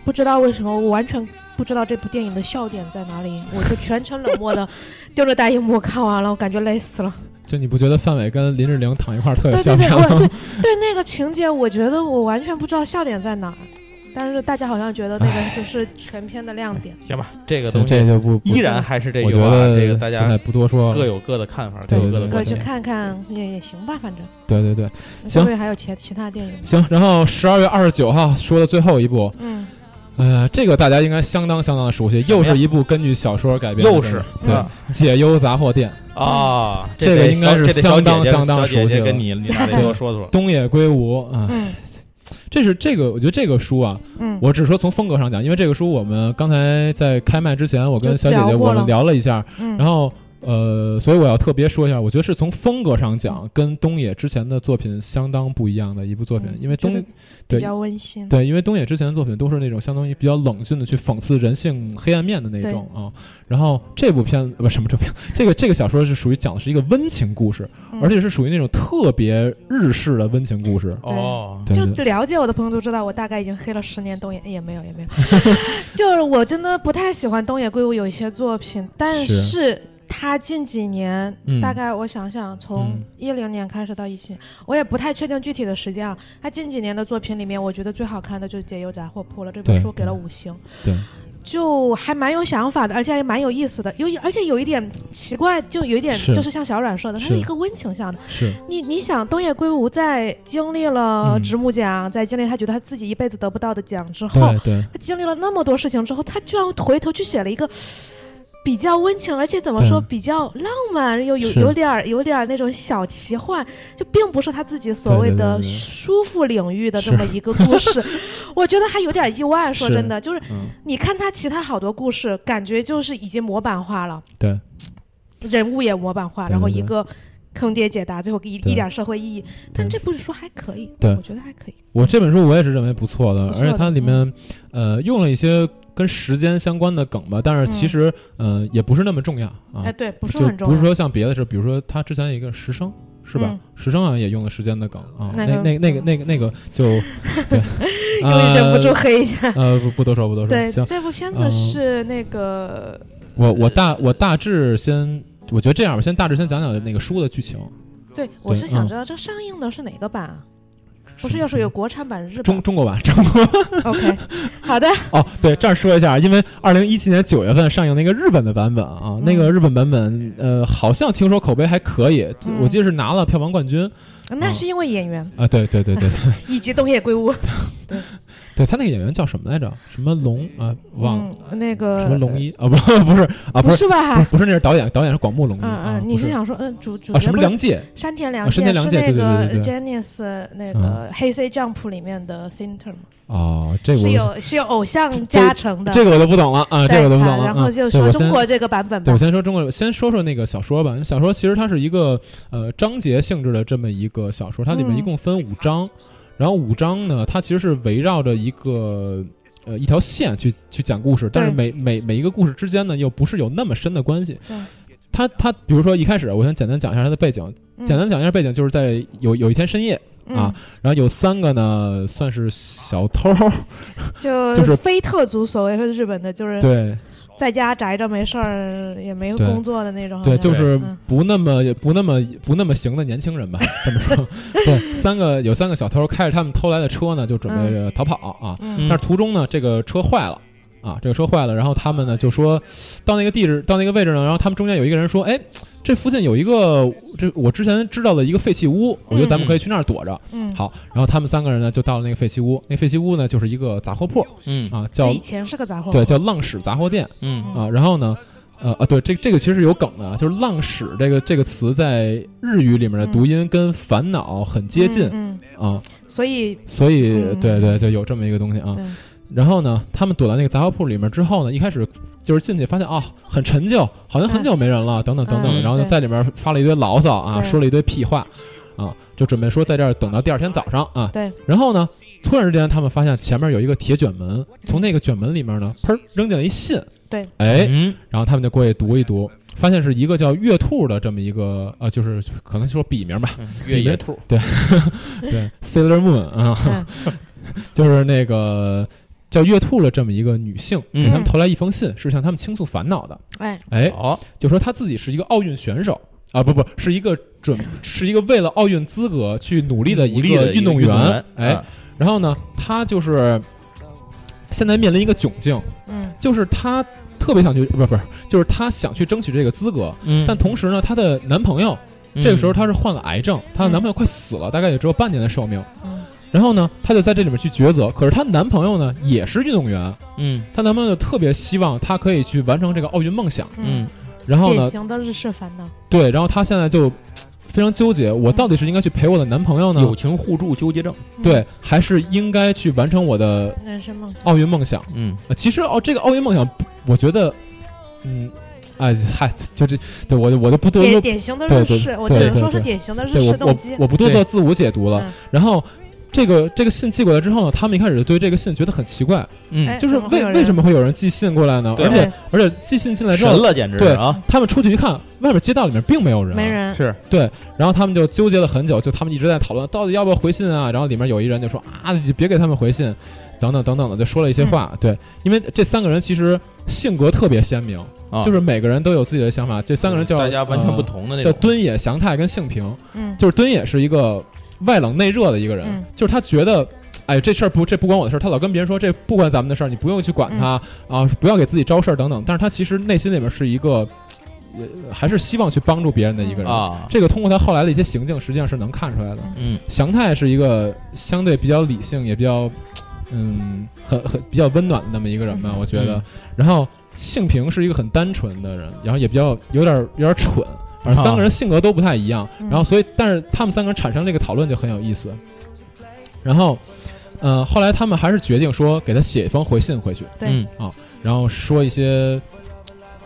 不知道为什么，我完全不知道这部电影的笑点在哪里，我就全程冷漠的 盯着大荧幕看完了，我感觉累死了。就你不觉得范伟跟林志玲躺一块儿特别对对对，笑吗？我对对那个情节，我觉得我完全不知道笑点在哪儿，但是大家好像觉得那个就是全片的亮点。行吧，这个东西这就不，依然还是这我觉句话，得这个大家不多说。各有各的看法，各对有各的对过去。看看也也行吧，反正对对对，行。后面还有其其他电影。行。然后十二月二十九号说的最后一部，嗯，呃，这个大家应该相当相当的熟悉，又是一部根据小说改编的又，是对啊《解忧杂货店 》。啊，这个应该是相当相当熟悉跟你 你俩得多说说。东野圭吾啊，嗯这是这个，我觉得这个书啊，嗯，我只是说从风格上讲，因为这个书我们刚才在开麦之前，我跟小姐姐我们聊了一下，嗯然后呃，所以我要特别说一下，我觉得是从风格上讲，跟东野之前的作品相当不一样的一部作品，因为东比对较温馨。对，因为东野之前的作品都是那种相当于比较冷峻的去讽刺人性黑暗面的那种啊。然后这部片呃不什么这部片，这个这个小说是属于讲的是一个温情故事，嗯而且是属于那种特别日式的温情故事。哦，对就了解我的朋友都知道，我大概已经黑了十年东野，也没有也没有，就是我真的不太喜欢东野圭吾有一些作品，但是是他近几年，嗯。大概我想想，从嗯。一零年开始到一七，我也不太确定具体的时间啊。他近几年的作品里面，我觉得最好看的就是《解忧杂货铺》了，这本书给了五星，对，就还蛮有想法的，而且还蛮有意思的。有而且有一点奇怪，就有一点就是像小阮说的，它是。是一个温情向的。是。你你想，东野圭吾在经历了嗯。直木奖，在经历他觉得他自己一辈子得不到的奖之后，对对。他经历了那么多事情之后，他居然回头去写了一个比较温情，而且怎么说比较浪漫，又有有点儿有点儿那种小奇幻，就并不是他自己所谓的舒服领域的这么一个故事。我觉得还有点意外，说真的，就是嗯。你看他其他好多故事，感觉就是已经模板化了，对。人物也模板化，然后一个。坑爹解答，最后一一点社会意义，但对这本书还可以，对。我觉得还可以。我这本书我也是认为不错的，不错的而且它里面呃用了一些跟时间相关的梗吧，但是其实呃也不是那么重要啊哎，，对，不是就很重要。不是说像别的事，比如说他之前有一个时生。是吧嗯？时生好像也用了时间的梗啊，那个那那那个那个那个就 对，因为忍不住呃黑一下。呃不不多说不多说，对，行，这部片子嗯是那个我我大我大致先，我觉得这样，我先大致先讲讲那个书的剧情。对，我是想嗯知道这上映的是哪个版啊？不是，要说有国产版、日版中中国版，中国。OK，好的，哦，对，这儿说一下，因为二零一七年九月份上映那个日本的版本啊，嗯。那个日本版本，呃，好像听说口碑还可以，嗯。我记得是拿了票房冠军。那是因为演员。啊，对对对对对，以及东野圭吾。对他那个演员叫什么来着？什么龙啊？忘了，嗯，那个什么龙一啊？不不是啊，不是 吧不是？不是那是导演，导演是广木龙一嗯啊嗯，，你是想说，嗯，主主啊什么角不是良介山田凉啊山田凉是那介对对个对对 Janice 那个黑 C Jump 里面的 Center 吗，哦，这个是有是有偶像加成的。这个我都不懂了啊，这个我都不懂了。啊然后嗯就说中国这个版本吧对，我。先说中国，先说说那个小说吧。小说其实它是一个呃章节性质的这么一个小说，它里面嗯一共分五章，然后五章呢，它其实是围绕着一个呃一条线去去讲故事，但是每每每一个故事之间呢，又不是有那么深的关系。对。它它比如说一开始，我先简单讲一下它的背景，嗯。简单讲一下背景，就是在有有一天深夜，嗯。啊，然后有三个呢算是小偷，就 就是非特族，所谓日本的，就是对在家宅着没事儿，也没对工作的那种。对，就是嗯不那么不那么不那么行的年轻人吧，这么说。对，三个有三个小偷开着他们偷来的车呢，就准备着逃跑啊。嗯但是途中呢，这个车坏了。啊，这个车坏了，然后他们呢就说，到那个地址，到那个位置呢，然后他们中间有一个人说，哎，这附近有一个，这我之前知道的一个废弃屋，我觉得咱们可以去那儿躲着。嗯，好，然后他们三个人呢就到了那个废弃屋，那废弃屋呢就是一个杂货铺嗯啊，叫以前是个杂货，对叫浪矢杂货店。嗯啊，然后呢，呃啊，对，这这个其实是有梗的啊，就是“浪矢”这个这个词在日语里面的读音跟烦恼很接近、嗯，啊，嗯所以所以、嗯对对，就有这么一个东西啊。对，然后呢，他们躲到那个杂货铺里面之后呢，一开始就是进去发现啊、很陈旧，好像很久没人了，等等等等，嗯然后就在里面发了一堆牢骚啊，说了一堆屁话啊，就准备说在这儿等到第二天早上啊。对。然后呢，突然之间他们发现前面有一个铁卷门，从那个卷门里面呢，砰扔进了一信。对。哎，嗯。然后他们就过去读一读，发现是一个叫月兔的这么一个呃，就是可能说笔名吧，嗯越野兔，对 对，Sailor Moon 啊，嗯。就是那个叫月兔的这么一个女性，嗯。给他们投来一封信，是向他们倾诉烦恼的。哎，哎，好，就说她自己是一个奥运选手啊，不不，是一个准，是一个为了奥运资格去努力的一个个运动员。哎，啊然后呢，她就是现在面临一个窘境，嗯。就是她特别想去，不是不是，就是她想去争取这个资格，嗯，但同时呢，她的男朋友这个时候她是患了癌症，她的男朋友快死了，大概也只有半年的寿命。嗯然后呢，她就在这里面去抉择。可是她男朋友呢也是运动员，嗯她男朋友特别希望她可以去完成这个奥运梦想。嗯然后呢，典型的日式烦恼，对，然后她现在就非常纠结，我到底是应该去陪我的男朋友呢友，情互助纠结症，嗯对，还是应该去完成我的人生梦想，奥运梦想？嗯呃其实哦，这个奥运梦想，我觉得，嗯，哎嗨，就这，对我就我就不多多典典型的日式，我只能说是典型的日式动机。我不多做自我解读了。嗯然后这个这个信寄过来之后呢，他们一开始对这个信觉得很奇怪，嗯哎，就是为为什么会有人寄信过来呢？而且而且寄信进来之后，神了，简直对啊！他们出去一看，外面街道里面并没有人，没。人，是对，然后他们就纠结了很久，就他们一直在讨论到底要不要回信啊。然后里面有一人就说啊，你别给他们回信，等等等等的，就说了一些话。对，因为这三个人其实性格特别鲜明，啊，就是每个人都有自己的想法。这三个人叫大家完全不同的那种。敦野祥太跟幸平，嗯，就是敦野是一个外冷内热的一个人，嗯就是他觉得。哎，这事儿不，这不关我的事儿。他老跟别人说，这不关咱们的事儿，你不用去管他、嗯啊，不要给自己招事儿等等。但是他其实内心里面是一个，呃，还是希望去帮助别人的一个人。啊，这个通过他后来的一些行径，实际上是能看出来的。嗯祥太是一个相对比较理性，也比较，嗯，很很比较温暖的那么一个人吧，嗯我觉得嗯。然后幸平是一个很单纯的人，然后也比较有点有点蠢，反正三个人性格都不太一样。嗯然后所以，但是他们三个人产生这个讨论就很有意思。然后，呃，后来他们还是决定说给他写一封回信回去，对啊然后说一些。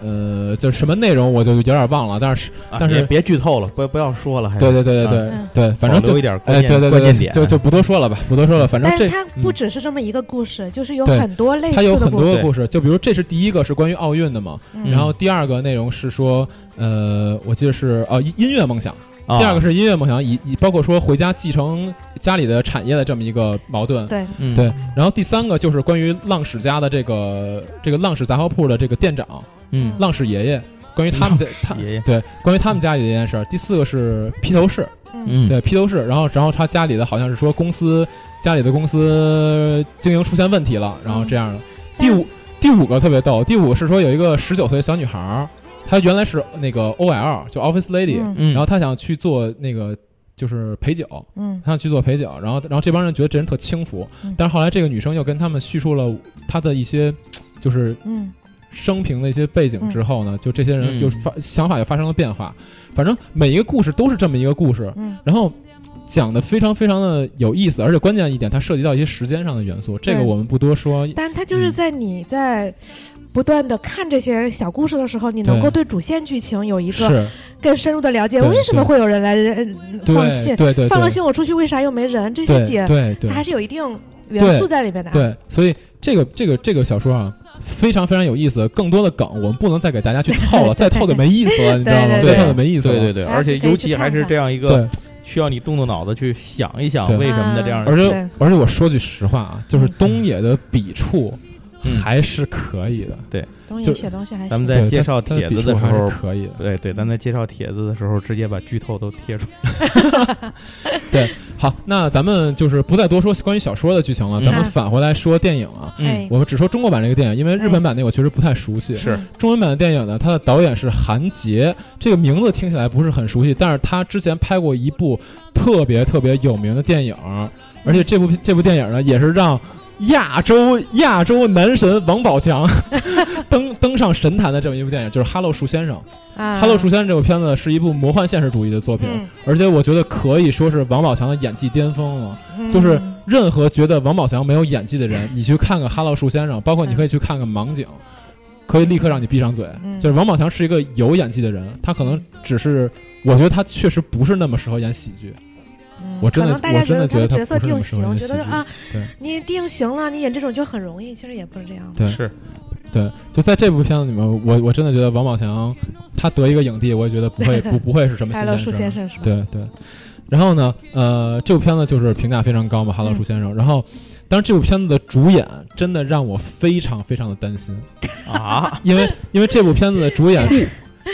呃，就是什么内容我就有点忘了，但是啊但是别别剧透了，不不要说了，还是对对对对对嗯对，反正就一点关哎，键对对对对，关键点，就就不多说了吧，不多说了。反正这但是它不嗯只是这么一个故事，就是有很多类似它有很的故事。多的故事，就比如这是第一个是关于奥运的嘛，嗯然后第二个内容是说，呃，我记得是呃音音乐梦想，啊。第二个是音乐梦想，以以包括说回家继承家里的产业的这么一个矛盾。对，嗯。对，然后第三个就是关于浪矢家的这个这个浪矢杂货铺的这个店长嗯。浪矢爷爷，关于他们家他爷爷。对关于他们家里的一件事儿。第四个是披头士，嗯。嗯。对披头士，然后然后他家里的好像是说公司家里的公司经营出现问题了，然后这样的。第五第五个特别逗，第五个是说有一个十九岁的小女孩儿，她原来是那个 OL，就 Office Lady，、嗯。嗯，然后她想去做那个就是陪酒，嗯。她想去做陪酒，然后然后这帮人觉得这人特轻浮，嗯。但是后来这个女生又跟他们叙述了她的一些就是嗯。生平的一些背景之后呢，就这些人嗯就发、想法就发生了变化。反正每一个故事都是这么一个故事，嗯。然后讲的非常非常的有意思，而且关键一点，它涉及到一些时间上的元素，这个我们不多说。但它就是在你在不断的看这些小故事的时候，你能够对主线剧情有一个，更深入的了解。为什么会有人来人放信？对对，放了信我出去为啥又没人？这些点对对它还是有一定元素在里面的。，对，所以这个这个这个小说啊，非常非常有意思。更多的梗我们不能再给大家去套了，再套就没意思了，你知道吗？对再套就没意思了。对对对，而且尤其还是这样一个需要你动动脑子去想一想为什么的这样的而且而且我说句实话啊，就是嗯东野的笔触嗯还是可以的，就东野写东西还行。咱们在对介绍他的帖笔触还是子的时候可以的。对对，咱在介绍帖子的时候，直接把剧透都贴出来。对好，那咱们就是不再多说关于小说的剧情了，嗯咱们返回来说电影啊。哎，我们只说中国版这个电影，因为日本版那个我确实不太熟悉。是嗯中文版的电影呢，它的导演是韩杰，这个名字听起来不是很熟悉，但是他之前拍过一部特别特别有名的电影，而且这部这部电影呢，也是让亚洲亚洲男神王宝强 登登上神坛的这么一部电影，就是《哈喽树先生》。啊《哈喽树先生》这部片子是一部魔幻现实主义的作品，嗯而且我觉得可以说是王宝强的演技巅峰了。嗯就是任何觉得王宝强没有演技的人，你去看看《哈喽树先生》，包括你可以去看看《盲井》，可以立刻让你闭上嘴。嗯就是王宝强是一个有演技的人，他可能只是，我觉得他确实不是那么适合演喜剧。嗯我真的可能大家我真的觉得角色定型，演喜剧觉得啊对，你定型了，你演这种就很容易，其实也不是这样的。对是，对，就在这部片子里面，我我真的觉得王宝强他得一个影帝，我也觉得不会 不不会是什么新哈喽，树鲜事。先生是吧？对对，然后呢，呃，这部片子就是评价非常高嘛，《哈喽嗯树先生》。然后，但是这部片子的主演真的让我非常非常的担心，啊，因为 因为这部片子的主演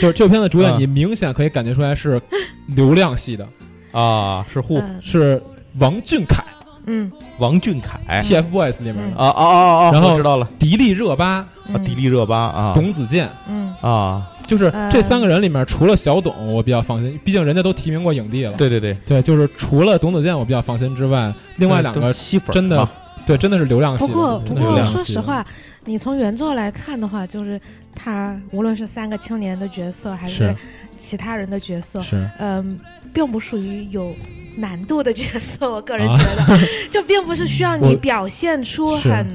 就是这部片子的主演，嗯你明显可以感觉出来是流量系的，啊，是护嗯。是王俊凯。嗯。王俊凯，TFBOYS 里面的嗯。啊啊啊啊！然后我知道了，迪丽热巴、啊，嗯。迪丽热巴啊，董子健，嗯。啊，就是嗯。这三个人里面，除了小董我比较放心，毕竟人家都提名过影帝了。对对对，对，就是除了董子健我比较放心之外，另外两个吸粉真的嘛对真的是流量系，不过不过说实话，你从原作来看的话，就是他无论是三个青年的角色，还是其他人的角色，是。嗯，并不属于有难度的角色。我个人啊。觉得，就并不是需要你 表现出很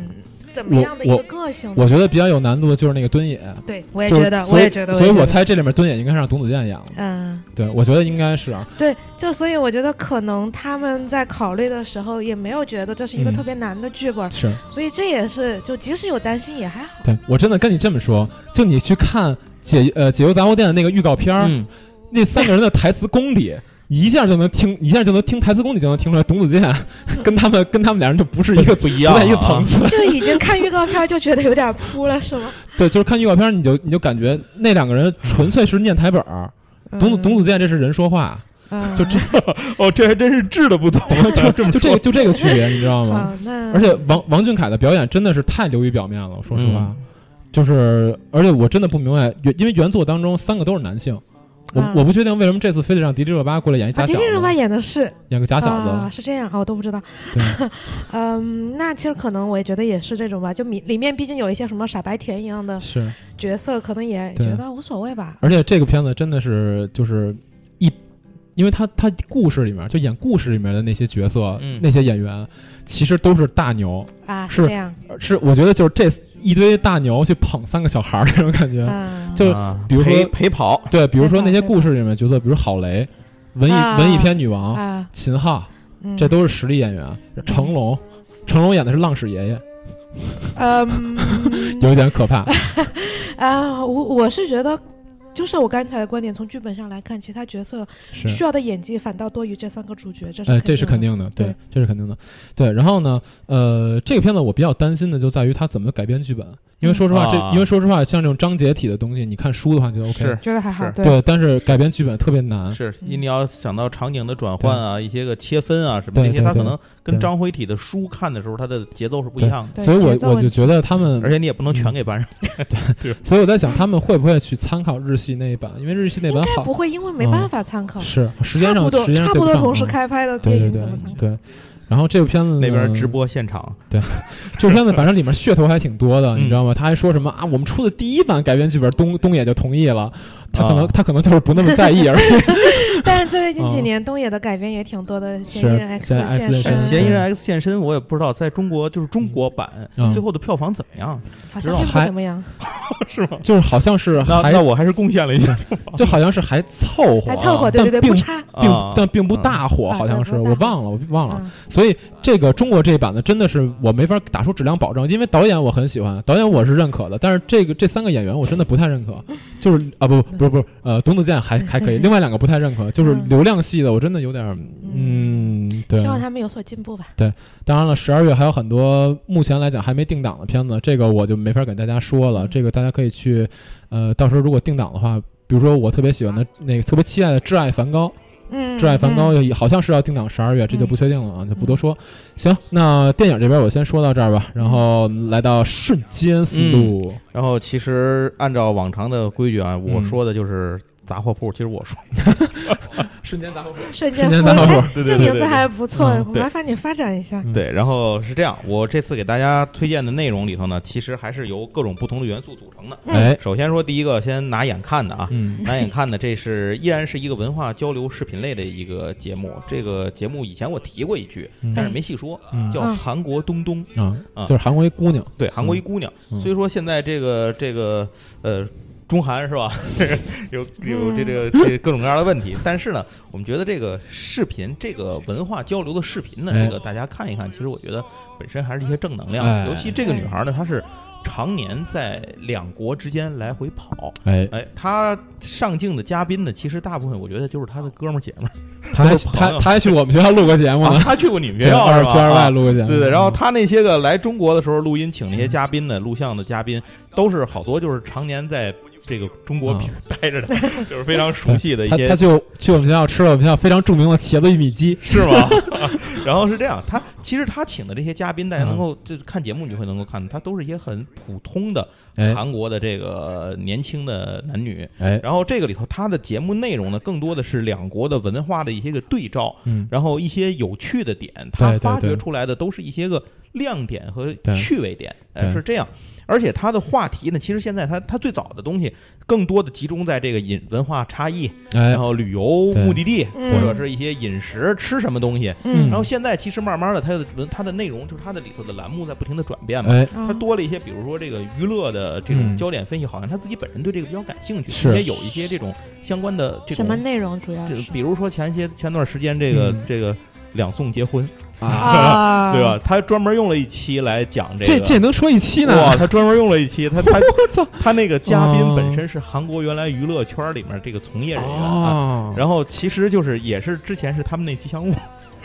怎么样的一我个个性呢？我觉得比较有难度的就是那个敦野，对，我也觉得，我也觉得，所以我猜这里面敦野应该是让董子健演了。嗯，对，我觉得应该是啊。对，就所以我觉得可能他们在考虑的时候也没有觉得这是一个嗯特别难的剧本，是所以这也是就即使有担心也还好。对我真的跟你这么说，就你去看解呃解忧杂货店的那个预告片儿，嗯，那三个人的台词功底，你一下就能听，一下就能听台词功底就能听出来，董子健 跟他们跟他们俩人就不是一个不一样啊不在一个层次。就已经看预告片就觉得有点扑了，是吗？对，就是看预告片，你就你就感觉那两个人纯粹是念台本儿。董子董子健这是人说话，嗯，就这哦，这还真是质的不同，就这么就这个就这个区别，你知道吗？而且王王俊凯的表演真的是太流于表面了，说实话，嗯就是而且我真的不明白，原因为原作当中三个都是男性，我、啊我不确定为什么这次非得让迪丽热巴过来演一假啊，小子，迪丽热巴演的是。演个假小子，啊，是这样啊，我都不知道。嗯，那其实可能我也觉得也是这种吧，就里里面毕竟有一些什么傻白甜一样的，角色，可能也觉得无所谓吧。而且这个片子真的是就是一，因为他他故事里面就演故事里面的那些角色，嗯。那些演员其实都是大牛，啊，是这样，是我觉得就是这一堆大牛去捧三个小孩儿那种感觉，嗯，就啊比如说陪陪跑，对，比如说那些故事里面角色，比如郝蕾，文艺、啊。文艺片女王，啊，秦昊，嗯。这都是实力演员。成龙，成龙演的是浪矢爷爷，嗯。有一点可怕。啊，我我是觉得。就是我刚才的观点，从剧本上来看，其他角色，需要的演技反倒多于这三个主角，这是哎，这是肯。定的，对对，这是肯定的，对。然后呢，呃，这个片子我比较担心的就在于它怎么改编剧本，因为说实话，啊这因为说实话，像这种章节体的东西，你看书的话就 OK，是觉得还好，对对，但是改编剧本特别难，是因，你要想到场景的转换啊，一些个切分啊什么那些，对对对它可能跟章回体的书看的时候，它的节奏是不一样的，所以我我就觉得他们而且你也不能全给搬上。对所以我在想，他们会不会去参考日系那一版？因为日系那版好应该不会，因为没办法参考。是时间上差不多时间上差不多同时开拍的电对对对影怎么参考？对。然后这部片子呢那边直，播现场，对这部片子 反正里面噱头还挺多的，嗯你知道吗？他还说什么啊？我们出的第一版改编剧本，东东野就同意了。他可能啊他可能就是不那么在意而已。最近几嗯年东野的改编也挺多的，《嫌疑人 X 现身》嫌疑人 X 现身，我也不知道在中国就是中国版嗯最后的票房怎么样，知道好像并不还怎么样，是吗？就是好像是还那那我还是贡献了一下，就好像是还凑合，还凑合，对对对，但并不差。并啊但并不嗯大火，啊好像是我忘了，我忘了。嗯所以这个中国这一版的真的是我没法打出质量保证，因为导演我很喜欢，导演我是认可的，但是这个这三个演员我真的不太认可，就是啊不不是不是呃董子健还还可以，另外两个不太认可，就是嗯流量系的我真的有点儿嗯对。希望他们有所进步吧。对当然了，十二月还有很多目前来讲还没定档的片子，这个我就没法给大家说了，嗯这个大家可以去呃到时候如果定档的话。比如说，我特别喜欢的那个特别期待的《挚爱梵高》，嗯，《挚爱梵高好像是要定档十二月，这就嗯不确定了啊，就不多说。行，那电影这边我先说到这儿吧，然后来到瞬间思路，然后其实按照往常的规矩啊，我嗯说的就是杂货铺，其实我说 瞬间杂货铺，瞬间瞬间复哎杂货铺，这名字还不错，嗯对麻烦你发展一下。嗯对，然后是这样，我这次给大家推荐的内容里头呢，其实还是由各种不同的元素组成的。嗯哎，首先说第一个，先拿眼看的啊，嗯拿眼看的，这是依然是一个文化交流视频类的一个节目。这个节目以前我提过一句，嗯但是没细说，嗯叫嗯韩国东东。啊，啊就是韩国一姑娘，对，韩国一姑娘。所以说现在这个这个呃。中韩是吧？有有这个这各种各样的问题，但是呢，我们觉得这个视频，这个文化交流的视频呢，哎这个大家看一看，其实我觉得本身还是一些正能量。哎尤其这个女孩呢，她是常年在两国之间来回跑，哎，哎，她上镜的嘉宾呢，其实大部分我觉得就是她的哥们儿姐们儿。她还都是朋友他他还去我们学校录过节目啊，呢，她去过你们学校是吧？二去外啊录过节目，对对，然后她那些个来中国的时候录音请那些嘉宾呢，录像的嘉宾都是好多就是常年在这个中国啊待着的，就是非常熟悉的一些他他就去我们学校吃了我们学校非常著名的茄子玉米鸡，是吗？然后是这样，他其实他请的这些嘉宾，大家嗯。能够就是看节目你就会能够看到，他都是一些很普通的哎。韩国的这个年轻的男女。哎，然后这个里头他的节目内容呢，更多的是两国的文化的一些个对照，嗯，然后一些有趣的点，他发掘出来的都是一些个亮点和趣味点，哎，是这样。而且它的话题呢，其实现在它它最早的东西更多的集中在这个饮文化差异，哎。然，后旅游目的地嗯或者是一些饮食吃什么东西。嗯。然后现在其实慢慢的，它的文它的内容就是它的里头的栏目在不停的转变嘛。它多了一些，比如说这个娱乐的这种嗯。焦点分析，好像他自己本人对这个比较感兴趣，是。并且有一些这种相关的这什么，内容主要是？比如说前些前段时间这个嗯。这个两宋结婚，啊，啊，对吧？他专门用了一期来讲这个。这能说一期呢？哇，他专门用了一期，他他我操！他那个嘉宾哦本身是韩国原来娱乐圈里面这个从业人员啊，哦，然后其实就是也是之前是他们那吉祥物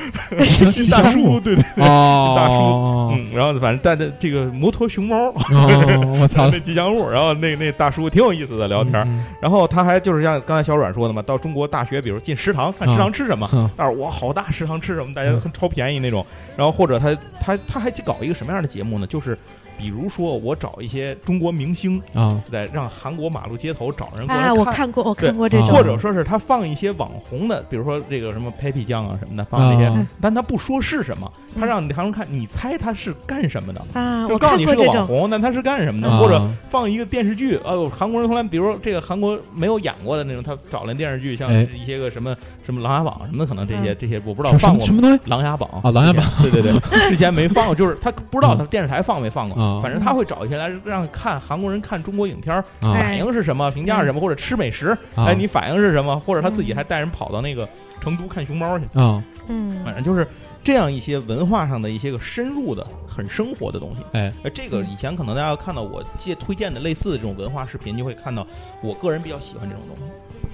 大叔，物对对，哦，大叔。嗯，然后反正带着这个摩托熊猫，哦，我操。那，吉祥物，然后那那大叔挺有意思的聊天，嗯，然后他还就是像刚才小阮说的嘛，到中国大学，比如进食堂看食堂吃什么，嗯。但是哇好大食堂吃什么，大家很超便宜那种，然后或者他他他还搞一个什么样的节目呢？就是比如说我找一些中国明星，啊，在让韩国马路街头找人过来啊，我看。过，我看过这种，或者说是他放一些网红的，比如说这个什么 Papi 酱啊什么的，放这些，啊。但他不说是什么，他嗯让韩国人看，你猜他是干什么的？啊，就我告诉你是个网红，但他是干什么的？啊。或者放一个电视剧，哦，韩国人从来，比如说这个韩国没有演过的那种，他找来电视剧，像哎。一些个什么什么《琅琊榜》什么的，可能这些嗯。这些我不知道放过什么东西？《琅琊榜》啊琅琊榜对对对，之前没放过，就是他不知道他电视台放没放过，啊反正他会找一些来让看韩国人看中国影片反应是什么，评价是什么，或者吃美食，啊哎，你反应是什么，或者他自己嗯还带人跑到那个成都看熊猫去，啊，嗯。反正就是这样一些文化上的一些个深入的、很生活的东西。哎，呃，这个以前可能大家要看到我借推荐的类似的这种文化视频，就会看到我个人比较喜欢这种东西。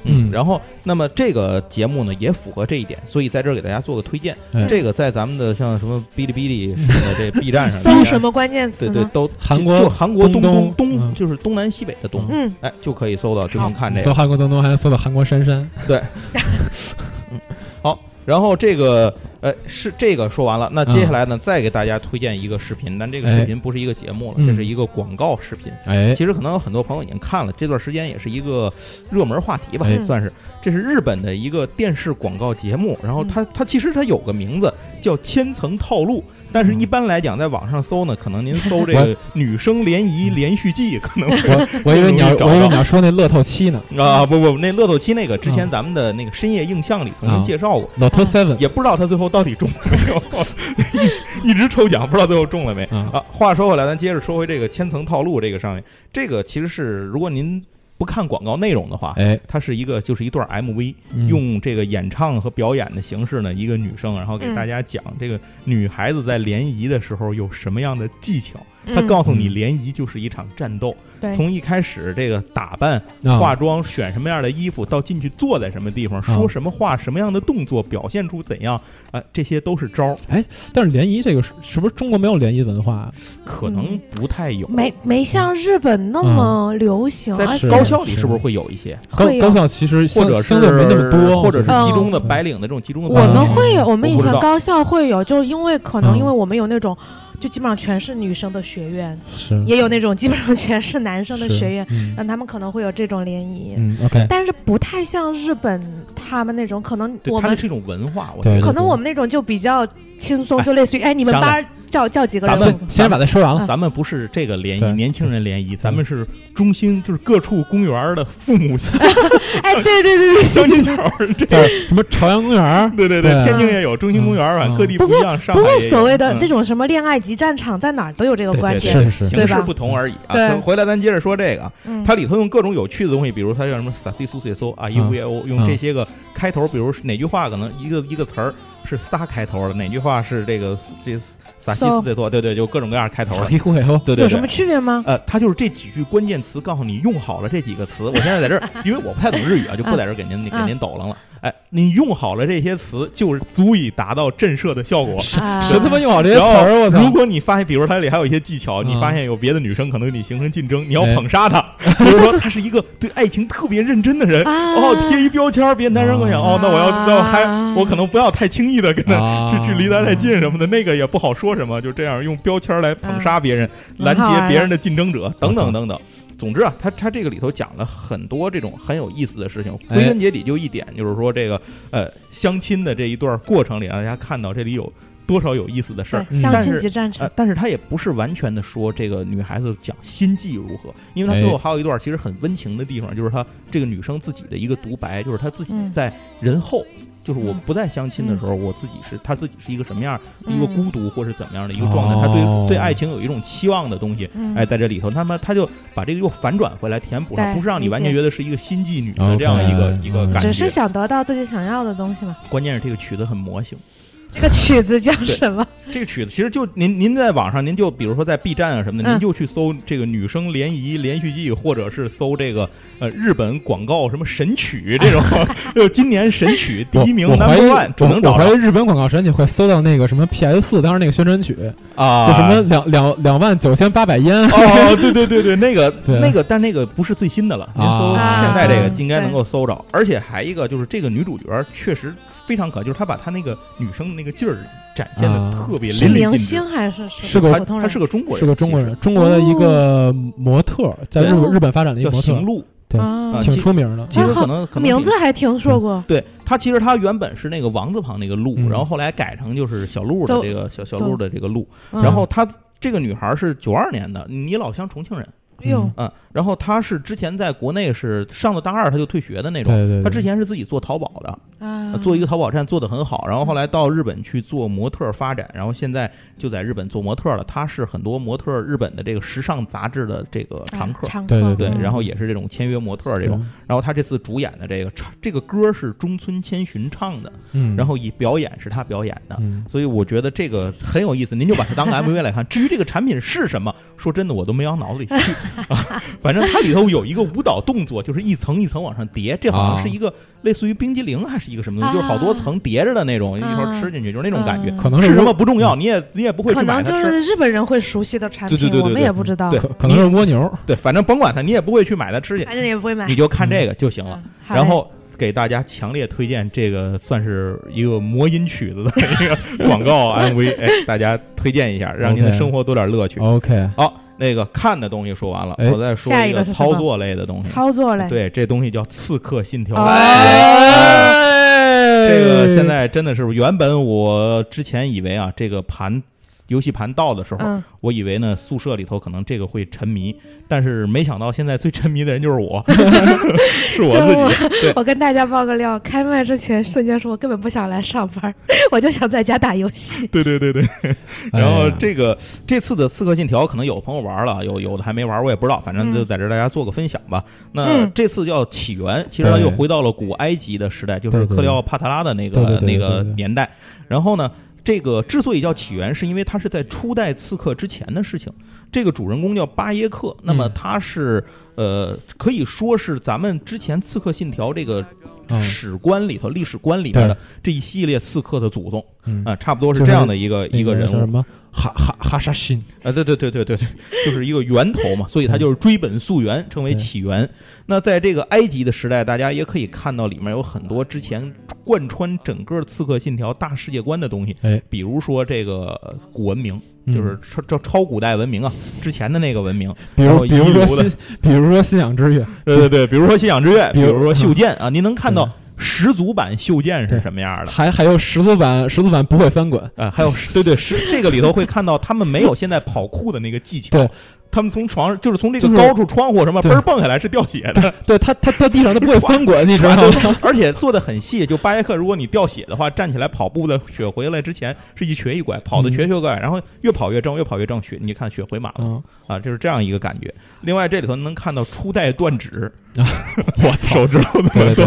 嗯然后那么这个节目呢也符合这一点，所以在这儿给大家做个推荐。哎这个在咱们的像什么哔哩哔哩 什么的这 B 站上，搜什么关键词呢？对对都韩国就就韩国东东东东嗯就是东南西北的东，嗯，哎就可以搜到，就能看这个搜。韩国东东，还能搜到韩国珊珊。好，然后这个呃是这个说完了，那接下来呢再给大家推荐一个视频，但这个视频不是一个节目了，嗯这是一个广告视频。哎，其实可能有很多朋友已经看了，这段时间也是一个热门话题吧，哎算是。这是日本的一个电视广告节目，然后嗯它它其实它有个名字叫千层套路，但是一般来讲在网上搜呢，可能您搜这个女生联谊连续剧，可能我我以为你我以为你要说那乐透七呢。啊不不，那乐透七那个之前啊。咱们的那个深夜印象里曾经介绍过，，Lotto Seven 也不知道他最后到底中了没有，一 一直抽奖，不知道最后中了没。啊。啊，话说回来，咱接着说回这个千层套路这个上面，这个其实是如果您不看广告内容的话，哎，它是一个就是一段 MV，嗯用这个演唱和表演的形式呢，一个女生，然后给嗯大家讲这个女孩子在联谊的时候有什么样的技巧。她嗯告诉你，嗯。联谊就是一场战斗，对，从一开始这个打扮、啊化妆、选什么样的衣服，到进去坐在什么地方，说什么话、什么样的动作，表现出怎样，啊，这些都是招儿，但是联谊这个是是不是中国没有联谊文化啊？可能不太有。没没像日本那么流行，在高校里是不是会有一些，高高校其实或者是相对没那么多，或者是嗯集中的白领的这种集中的我们会有，我们以前高校会有，就因为可能嗯。因为我们有那种，就基本上全是女生的学院，是。也有那种基本上全是男生的学院，嗯。那他们可能会有这种联谊，嗯，OK，但是不太像日本他们那种，可能我们是一种文化，我对觉得。可能我们那种就比较轻松，就类似于哎，你们班儿叫叫几个人咱们先先把它说完了。咱们不是这个联谊，年轻人联谊，咱们是中心，就是各处公园的父母相 哎，对对对对，相亲角儿，这什么朝阳公园？对对对，天津也有，中心公园儿，反正嗯。各地不一样，上不过所谓的嗯。这种什么恋爱集战场，在哪儿都有这个对对对。观点，是是是。对吧？形式不同而已啊。对。回来咱接着说这个，嗯。它里头用各种有趣的东西，比如它叫什么 s a s i s u s o 啊 u v o，用这些个开头，比如是哪句话可能一个一个词儿是仨开头的，哪句话是这个这 i s u s o 对对，就各种各样开头的，对对对有什么。区别吗？呃，它就是这几句关键词，告诉你用好了这几个词。我现在在这儿，因为我不太懂日语啊，就不在这儿给您 给您抖楞了。哎，你用好了这些词，就是足以达到震慑的效果。啊。神他妈用好这些词儿，我操！如果你发现，比如它里还有一些技巧，你嗯。发现有别的女生可能跟你形成竞争，你要哎捧杀她，比如说她是一个对爱情特别认真的人，啊。哦，贴一标签，别的男生会想，哦，那我要要还我可能不要太轻易的跟他啊是距离他太近什么的，那个也不好说什么，就这样用标签来捧杀别人，拦截别人的竞争者，等等等等。总之啊，他他这个里头讲了很多这种很有意思的事情，哎归根结底就一点，就是说这个呃相亲的这一段过程里，让大家看到这里有多少有意思的事儿。相亲但是及战场呃，，但是他也不是完全的说这个女孩子讲心计如何，因为他最后哎还有一段其实很温情的地方，就是她这个女生自己的一个独白，就是她自己嗯。在人后，就是我嗯。不再相亲的时候，我自己是他自己是一个什么样一个嗯。孤独或是怎么样的一个状态，她哦。对对爱情有一种期望的东西，嗯。哎，在这里头，那么他就把这个又反转回来填补上，不是让你完全觉得是一个心计女的这样一个一个感觉，只是想得到自己想要的东西嘛。关键是这个曲子很魔性。这个曲子叫什么？这个曲子其实就您您在网上，您就比如说在 B 站啊什么的，嗯。您就去搜这个女生联谊连续剧，或者是搜这个呃日本广告什么神曲这种，就今年神曲第一名我我怀 number 疑 one 准能我找着。我怀疑日本广告神曲会搜到那个什么 PS 四当时那个宣传曲，啊，就什么两两两万九千八百烟。哦，对对对对，那个 对。那个，但那个不是最新的了，您搜啊。现在这个啊。应该能够搜着，而且还一个就是这个女主角确实非常可爱，就是他把他那个女生的那个劲儿展现的啊。特别是淋漓尽致。明星。还是是个她普通人？她是个中国人，是个中国人，中国的一个模特，在日本日本发展的一个模特，叫行路。对啊。挺出名的。其实啊可能可能名字还听说过。对他其实他原本是那个王字旁那个路，嗯。然后后来改成就是小鹿的这个小小鹿的这个鹿。嗯。然后她这个女孩是九二年的，你老乡重庆人，哎呦，嗯，然后他是之前在国内是上了大二他就退学的那种，对对对，她之前是自己做淘宝的，啊，做一个淘宝站做得很好，然后后来到日本去做模特发展，然后现在就在日本做模特了。他是很多模特日本的这个时尚杂志的这个常客，啊常对客对，嗯然后也是这种签约模特这种。然后他这次主演的这个唱这个歌是中村千寻唱的，嗯，然后以表演是他表演的。嗯所以我觉得这个很有意思，您就把它当个 MV 来看。至于这个产品是什么，说真的我都没往脑子里去啊。反正它里头有一个舞蹈动作，就是一层一层往上叠，这好像是一个类似于冰激凌还是一个什么东西，就是好多层叠着的那种，一会儿吃进去就是那种感觉。嗯可能是是什么不重要，你也你也不会去可能就买它吃。是日本人会熟悉的产品，对对对对我们也不知道，对可可能是蜗牛，对，反正甭管它，你也不会去买它吃去，反正也不会买你。就看这个就行了。然后给大家强烈推荐这个，算是一个魔音曲子的一 个广告 MV，哎，大家推荐一下，让您的生活多点乐趣。OK，好，那个看的东西说完了，哎。我再说一个操作类的东西。操作类，对，这东西叫《刺客信条》。哎。这个现在真的是，原本我之前以为啊，这个盘游戏盘到的时候，嗯，我以为呢宿舍里头可能这个会沉迷，但是没想到现在最沉迷的人就是我，是我我自己。对我跟大家爆个料，开麦之前瞬间说我根本不想来上班，我就想在家打游戏。对对对对。哎 然后这个这次的《刺客信条》，可能有朋友玩了，有有的还没玩，我也不知道，反正就在这儿大家做个分享吧。那嗯这次叫起源，其实它又回到了古埃及的时代，就是克里奥帕特拉的那个那个年代。然后呢，这个之所以叫起源，是因为它是在初代刺客之前的事情。这个主人公叫巴耶克，那么嗯。他是呃，可以说是咱们之前《刺客信条》这个嗯。史观里头、历史观里面的这一系列刺客的祖宗。嗯。啊，差不多是这样的一个一个人物。什么哈哈哈沙辛，啊，对对对对对对，就是一个源头嘛，所以它就是追本溯源，称为起源。那在这个埃及的时代，大家也可以看到里面有很多之前贯穿整个《刺客信条》大世界观的东西，哎，比如说这个古文明，嗯就是超超超古代文明啊，之前的那个文明，比如比如说比如说信仰之月，对对对，比如说信仰之月，比如说袖剑啊，您能看到对十足版袖剑是什么样的？还还有十足版，十足版不会翻滚，啊，还有对对，十这个里头会看到他们没有现在跑酷的那个技巧，对，他们从床上就是从这个高处窗户什么对嘣儿蹦下来是掉血的，对他他到地上他不会翻滚，你知道吗？而且做的很细。就巴耶克，如果你掉血的话，站起来跑步的血回来之前是一瘸一拐，跑的瘸瘸拐，然后越跑越正，越跑越正，血你看血回满了嗯，啊，就是这样一个感觉。另外这里头能看到初代断指，我操，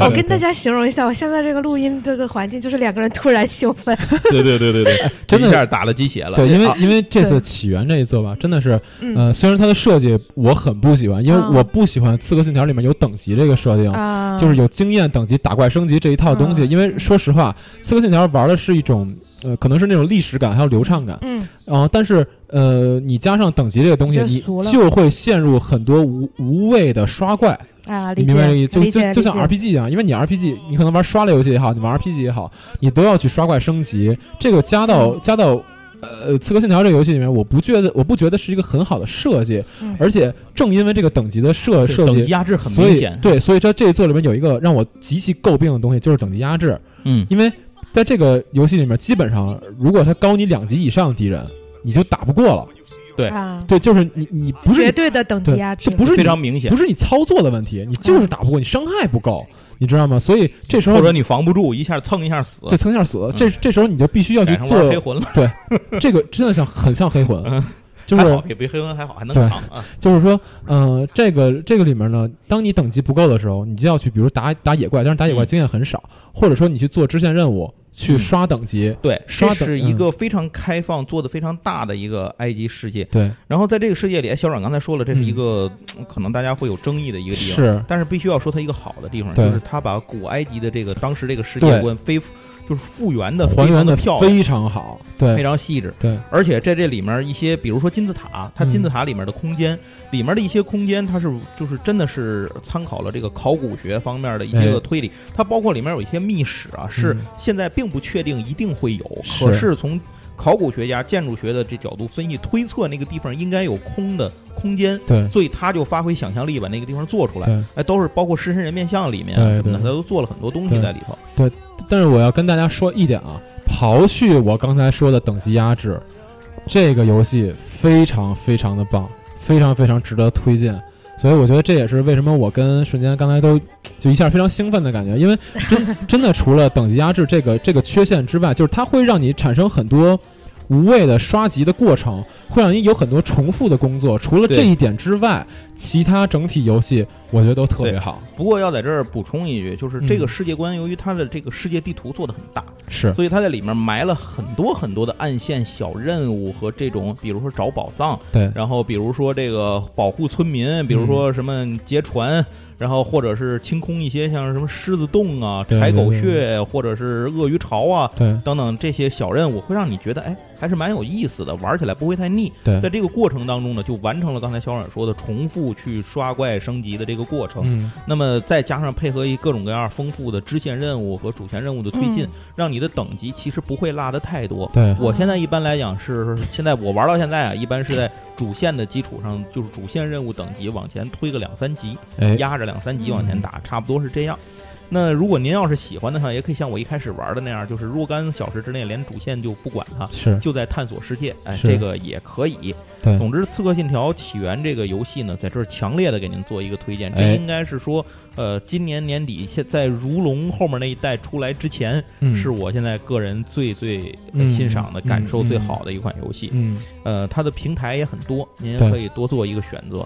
我跟大家形容一下，我现在这个录音这个环境，就是两个人突然兴奋，对对对对对，真的一下打了鸡血了。对，因为啊。因为这次起源这一座吧，真的是嗯。呃，虽然它的设计我很不喜欢，因为啊我不喜欢《刺客信条》里面有等级这个设定。啊，就是有经验等级、打怪升级这一套东西，嗯因为说实话，《刺客信条》玩的是一种，呃，可能是那种历史感还有流畅感，嗯。啊、但是呃，你加上等级这个东西，你就会陷入很多无无谓的刷怪，啊，理你明白这个意思就就就像 RPG 一样，因为你 RPG 你可能玩刷类游戏也好，你玩 RPG 也好，你都要去刷怪升级，这个加到、嗯加到。呃，刺客信条这个游戏里面，我不觉得，我不觉得是一个很好的设计，嗯而且正因为这个等级的设设等级计，压制很所以明显。，对，所以它这一座里面有一个让我极其诟病的东西，就是等级压制。嗯，因为在这个游戏里面，基本上如果他高你两级以上的敌人，你就打不过了。对啊，对，就是你你不是绝对的等级对压制这。不是非常明显不，是你操作的问题，你就是打不过，你伤害不够，你知道吗？所以这时候或者你防不住，一下蹭一下死，就蹭一下死，嗯这这时候你就必须要去做黑魂了，对这个，真的像很像黑魂，就是还好也比黑魂还好，还能对扛啊。就是说，呃，这个这个里面呢，当你等级不够的时候，你就要去，比如打打野怪，但是打野怪嗯。经验很少，或者说你去做支线任务，去嗯。刷等级，对，刷这是一嗯。个非常开放、做的非常大的一个埃及世界。对，然后在这个世界里，哎小阮刚才说了，这是嗯。一个、嗯可能大家会有争议的一个地方，是，但是必须要说它一个好的地方，就是它把古埃及的这个当时这个世界对观非就是复原的还原的的漂亮，非常好，对非常细致。对，而且在这里面一些，比如说金字塔，它嗯金字塔里面的空间，里面的一些空间，它是就是真的是参考了这个考古学方面的一些个哎推理。它包括里面有一些密室啊，是嗯现在并不确定一定会有，是可是从考古学家、建筑学的这角度分析推测，那个地方应该有空的空间。对所以他就发挥想象力，把那个地方做出来。对。哎，都是包括狮身人面像里面什么的，他都做了很多东西在里头。对但是我要跟大家说一点啊，刨去我刚才说的等级压制，这个游戏非常非常的棒，非常非常值得推荐。所以我觉得这也是为什么我跟瞬间刚才都就一下非常兴奋的感觉，因为 真真的除了等级压制这个这个缺陷之外，就是它会让你产生很多无谓的刷级的过程，会让你有很多重复的工作。除了这一点之外，其他整体游戏我觉得都特别好。不过要在这儿补充一句，就是这个嗯世界观，由于它的这个世界地图做的很大，是所以它在里面埋了很多很多的暗线小任务和这种，比如说找宝藏，对，然后比如说这个保护村民，比如说什么劫船。然后，或者是清空一些像什么狮子洞啊、柴狗穴，或者是鳄鱼巢啊对。等等这些小任务，会让你觉得哎，还是蛮有意思的，玩起来不会太腻。对。在这个过程当中呢，就完成了刚才小阮说的重复去刷怪升级的这个过程。嗯，那么再加上配合一各种各样丰富的支线任务和主线任务的推进，嗯。让你的等级其实不会落的太多。对，我现在一般来讲是，现在我玩到现在啊，一般是在主线的基础上，就是主线任务等级往前推个两三级，哎，压着两三级往前打，差不多是这样。那如果您要是喜欢的话，也可以像我一开始玩的那样，就是若干小时之内连主线就不管它，是就在探索世界。哎，这个也可以。对，总之，《刺客信条：起源》这个游戏呢，在这儿强烈的给您做一个推荐。这哎应该是说，呃，今年年底现在如龙后面那一代出来之前，嗯是我现在个人最最欣赏的、嗯感受最嗯好的一款游戏。嗯，呃，它的平台也很多，您可以多做一个选择。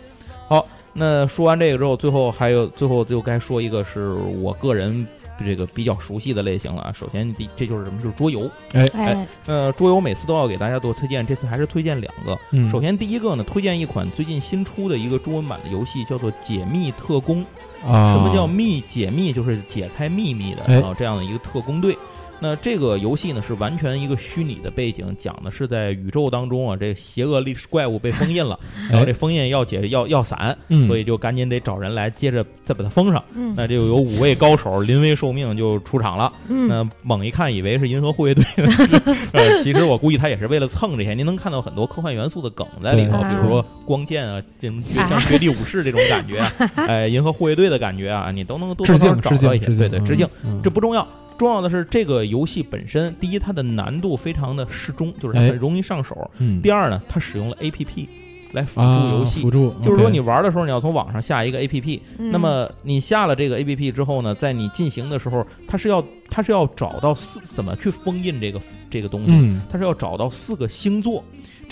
好，那说完这个之后，最后还有最后就该说一个是我个人这个比较熟悉的类型了啊。首先第这就是什么？就是桌游。哎，呃，桌游每次都要给大家做推荐，这次还是推荐两个。嗯首先第一个呢，推荐一款最近新出的一个中文版的游戏，叫做《解密特工》。啊，什么叫密解密？就是解开秘密的哎啊，这样的一个特工队。那这个游戏呢是完全一个虚拟的背景，讲的是在宇宙当中啊，这邪恶历史怪物被封印了，然后这封印要解要要散，所以就赶紧得找人来接着再把它封上。嗯那就有五位高手临危受命就出场了。嗯，那猛一看以为是银河护卫队，呃，其实我估计他也是为了蹭这些。您能看到很多科幻元素的梗在里头，比如说光剑啊，这种像绝地武士这种感觉啊，哎，银河护卫队的感觉啊，你都能多多少少找到一些。对对，致敬。嗯，这不重要，重要的是这个游戏本身，第一，它的难度非常的适中，就是哎。很容易上手；嗯。第二呢，它使用了 A P P 来辅啊助游戏。辅助，就是说，你玩的时候，你要从网上下一个 A P P，嗯。那么你下了这个 A P P 之后呢，在你进行的时候，它是要它是要找到四怎么去封印这个这个东西，嗯，它是要找到四个星座，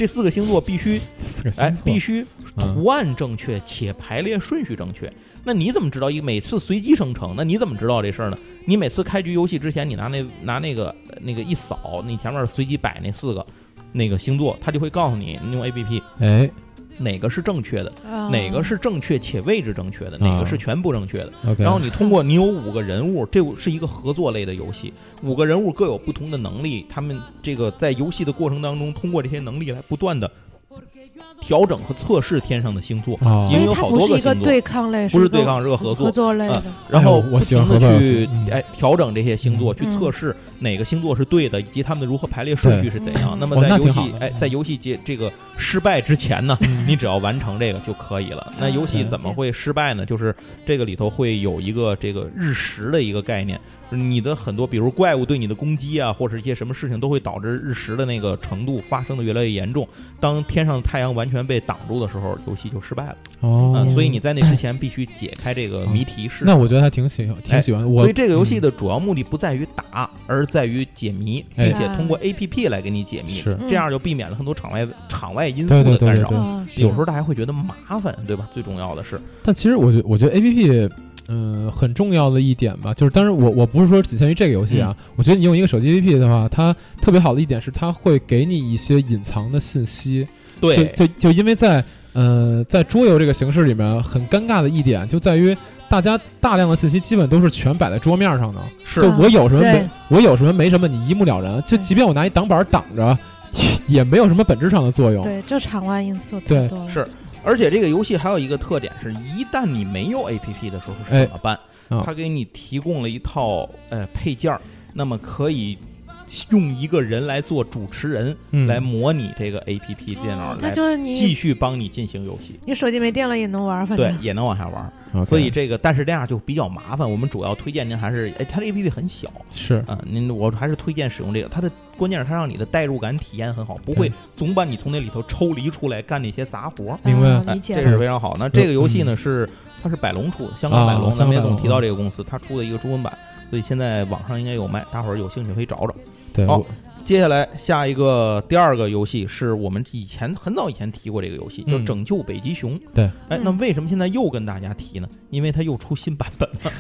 这四个星座必须四个哎星座必须嗯图案正确且排列顺序正确。那你怎么知道一每次随机生成？那你怎么知道这事儿呢？你每次开局游戏之前，你拿那拿那个那个一扫，你前面随机摆那四个那个星座，它就会告诉你，你用 A P P 哎哪个是正确的，啊哪个是正确且位置正确的，哪个是全部正确的。然后你通过你有五个人物，这是一个合作类的游戏，五个人物各有不同的能力，他们这个在游戏的过程当中，通过这些能力来不断的调整和测试天上的星座，啊因为它好多个不是一个星座对抗类，不是对抗，是个合作。合作类的。然后不停的喜欢合作去嗯哎调整这些星座，嗯去测试哪个星座是对的，以及他们的如何排列顺序是怎样。对那么哦在游戏哎，在游戏结这个失败之前呢，嗯你只要完成这个就可以了。那游戏嗯怎么会失败呢？就是这个里头会有一个这个日食的一个概念，你的很多比如怪物对你的攻击啊，或者一些什么事情都会导致日食的那个程度发生的越来越严重。当天上的太阳完全被挡住的时候，游戏就失败了。哦，嗯，所以你在那之前必须解开这个谜题是。那我觉得还挺喜欢，挺喜欢。我所以这个游戏的主要目的不在于打，而在于解谜，哎并且通过 A P P 来给你解谜，是这样就避免了很多场外场外因素对对的干扰。有时候大家会觉得麻烦，对吧？最重要的是，但其实我觉我觉得 A P P，嗯、很重要的一点吧，就是当然我我不是说仅限于这个游戏啊，嗯我觉得你用一个手机 A P P 的话，它特别好的一点是它会给你一些隐藏的信息，对，就就就因为在呃在桌游这个形式里面，很尴尬的一点就在于。大家大量的信息基本都是全摆在桌面上的，是就我有什么没我有什么没什么，你一目了然。就即便我拿一挡板挡着，也也没有什么本质上的作用。对，就场外因素对太多了。是，而且这个游戏还有一个特点是，一旦你没有 A P P 的时候是哎怎么办？啊它给你提供了一套呃配件儿，那么可以用一个人来做主持人，嗯，来模拟这个 A P P 电脑来就是你继续帮你进行游戏。你手机没电了也能玩，反正，对也能往下玩儿。OK 所以这个，但是这样就比较麻烦。我们主要推荐您还是，哎，它的 A P P 很小是啊、您我还是推荐使用这个。它的关键是它让你的代入感体验很好，不会对总把你从那里头抽离出来干那些杂活儿。明白理解这是非常好。那这个游戏呢嗯是它是百龙出的，香港百龙，啊咱们也香港百龙总提到这个公司，它出的一个中文版，所以现在网上应该有卖，大伙儿有兴趣可以找找。好接下来下一个第二个游戏是我们以前很早以前提过这个游戏，叫嗯《拯救北极熊》。对，哎，那嗯为什么现在又跟大家提呢？因为它又出新版本了。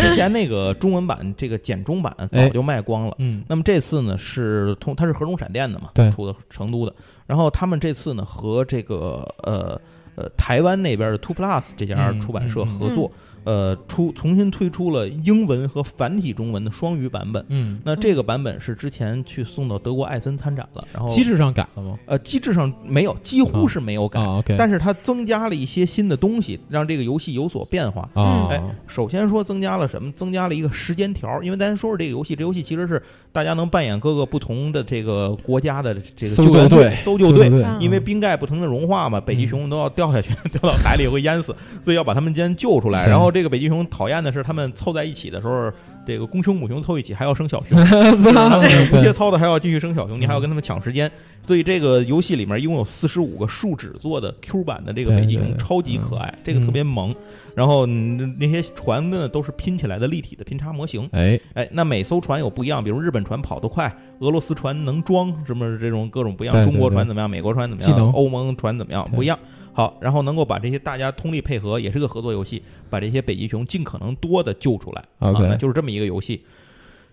之前那个中文版这个简中版早就卖光了。嗯那么这次呢是通，它是合众闪电的嘛，对出的成都的。然后他们这次呢和这个呃呃台湾那边的 Two Plus 这家嗯出版社嗯嗯合作，呃出重新推出了英文和繁体中文的双语版本。嗯，那这个版本是之前去送到德国艾森参展了，然后机制上改了吗？呃机制上没有，几乎是没有改，啊，OK，但是它增加了一些新的东西，让这个游戏有所变化。啊，哎首先说增加了什么？增加了一个时间条，因为咱说说这个游戏，这游戏其实是大家能扮演各个不同的这个国家的这个搜救援救队搜救队。因为冰盖不停的融化嘛，北极熊都要掉下去，掉到海里会淹死，所以要把他们先救出来。然后这个北极熊讨厌的是，他们凑在一起的时候，这个公熊母熊凑一起还要生小熊，不切操的还要继续生小熊，你还要跟他们抢时间。所以这个游戏里面一共有四十五个树脂做的 Q 版的这个北极熊，超级可爱，这个特别萌。然后嗯那些船呢都是拼起来的立体的拼插模型。哎，哎，那每艘船有不一样，比如日本船跑得快，俄罗斯船能装什么这种各种不一样，中国船怎么样，美国船怎么样，欧盟船怎么样不一样。好，然后能够把这些大家通力配合，也是个合作游戏，把这些北极熊尽可能多的救出来。OK 啊，那就是这么一个游戏。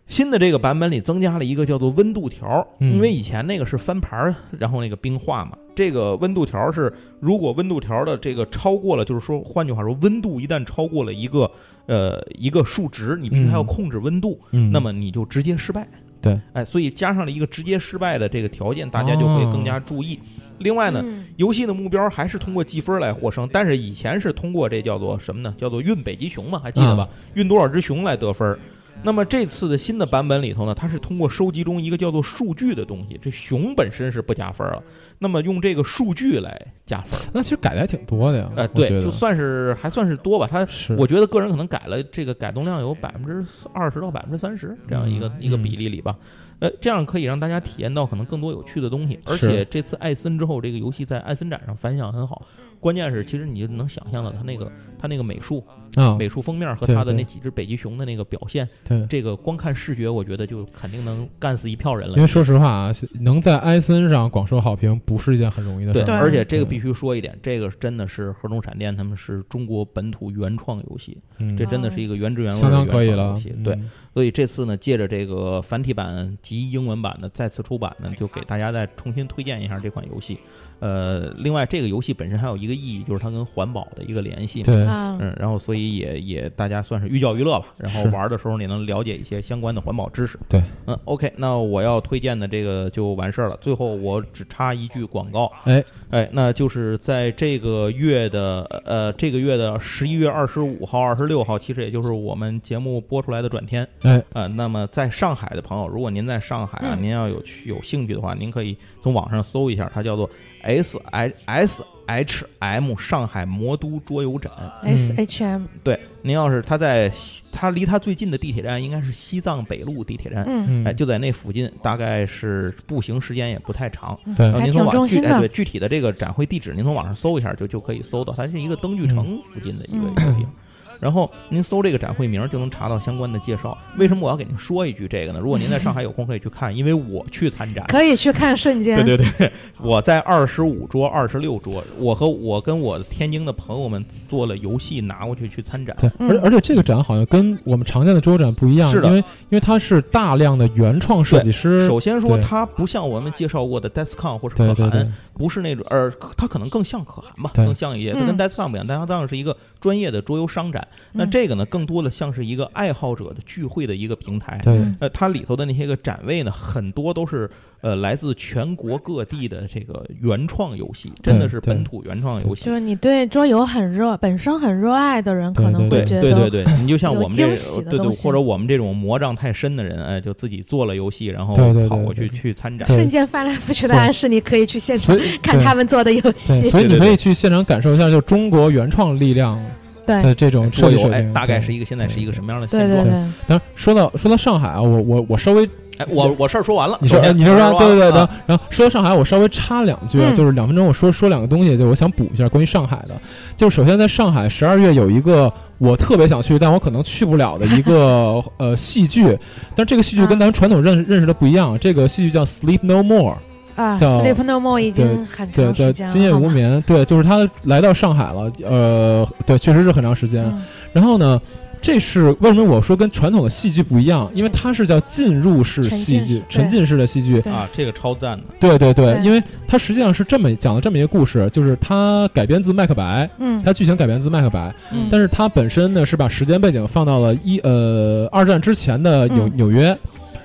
新的这个版本里增加了一个叫做温度条，嗯因为以前那个是翻盘儿，然后那个冰化嘛。这个温度条是，如果温度条的这个超过了，就是说，换句话说，温度一旦超过了一个呃一个数值，你必须还要嗯控制温度，嗯，那么你就直接失败。对，哎，所以加上了一个直接失败的这个条件，大家就会更加注意。另外呢，嗯游戏的目标还是通过积分来获胜，但是以前是通过这叫做什么呢？叫做运北极熊嘛，还记得吧？运多少只熊来得分儿。那么这次的新的版本里头呢，它是通过收集中一个叫做数据的东西，这熊本身是不加分了，那么用这个数据来加分。那其实改的还挺多的呀。呃，对，就算是还算是多吧。它我觉得个人可能改了这个改动量有百分之二十到百分之三十这样一个、嗯一个比例里吧。呃，这样可以让大家体验到可能更多有趣的东西。而且这次艾森之后，这个游戏在艾森展上反响很好。关键是，其实你就能想象到它那个它那个美术、啊，美术封面和对对它的那几只北极熊的那个表现，对。这个光看视觉，我觉得就肯定能干死一票人了因为。说实话啊，能在埃森上广受好评不是一件很容易的事对，儿。而且这个必须说一点，这个真的是合众闪电，他们是中国本土原创游戏，嗯这真的是一个原汁原味相的当可以了原创游戏。。对，嗯，所以这次呢，借着这个繁体版及英文版的再次出版呢，就给大家再重新推荐一下这款游戏。呃，另外这个游戏本身还有一个意义，就是它跟环保的一个联系嘛。对，啊，嗯，然后所以以也也大家算是寓教于乐吧。然后玩的时候你能了解一些相关的环保知识。对，嗯，OK，那我要推荐的这个就完事儿了。最后我只插一句广告，哎哎，那就是在这个月的呃这个月的十一月二十五号、二十六号，其实也就是我们节目播出来的转天。哎，呃，那么在上海的朋友，如果您在上海啊，嗯您要有去有兴趣的话，您可以从网上搜一下，它叫做 S I S H M 上海魔都桌游展。嗯 S H M，对，您要是他在西他离他最近的地铁站应该是西藏北路地铁站。哎，，就在那附近，大概是步行时间也不太长。对然后您从还挺网具哎中心的对具体的这个展会地址，您从网上搜一下就就可以搜到，它是一个灯具城附近的一个嗯一个地方。然后您搜这个展会名儿就能查到相关的介绍。为什么我要给您说一句这个呢？如果您在上海有空可以去看，因为我去参展。可以去看瞬间。对对对，我在二十五桌、二十六桌，我和我跟我天津的朋友们做了游戏拿过去去参展。对，嗯而而且这个展好像跟我们常见的桌游展不一样，是的因为因为它是大量的原创设计师，首先说，它不像我们介绍过的 DeskCon 或是对对可汗，对，不是那种，呃，它可能更像可汗吧，更像一些。它跟嗯 DeskCon 不一样，DeskCon 是一个专业的桌游商展，那嗯这个呢，更多的像是一个爱好者的聚会的一个平台。对嗯呃，它里头的那些个展位呢，很多都是呃来自全国各地的这个原创游戏，真的是本土原创游戏就。是你对桌游很热，本身很热爱的人，可能会觉得对对对，你就像我们这惊喜的对对，东西或者我们这种魔障太深的人，哎，就自己做了游戏，然后跑过去去参展。瞬间翻来覆去的暗示，你可以去现场看他们做的游，戏。所以你可以去现场感受一下，就中国原创力量对的这种设计水平，，大概是一个现在是一个什么样的现状？对对，当然说到说到上海啊，我我我稍微哎，我我事儿说完了，你说你说说对对对，啊然然后说到上海，我稍微插两句，就是两分钟，我说说两个东西，就我想补一下关于上海的。就是首先在上海十二月有一个我特别想去，但我可能去不了的一个呃戏剧，但是这个戏剧跟啊咱们传统认认识的不一样，这个戏剧叫《Sleep No More》。啊叫，Sleep No More 已经很对对，长时间了，今夜。无眠，对，就是他来到上海了，呃，对，确实是很长时间。嗯然后呢，这是为什么我说跟传统的戏剧不一样？因为它是叫进入式戏剧浸，沉浸式的戏剧。啊，这个超赞的，对对对，对因为它实际上是这么讲了这么一个故事，就是它改编自麦克白，嗯它剧情改编自麦克白，嗯但是它本身呢是把时间背景放到了一呃二战之前的纽嗯纽约，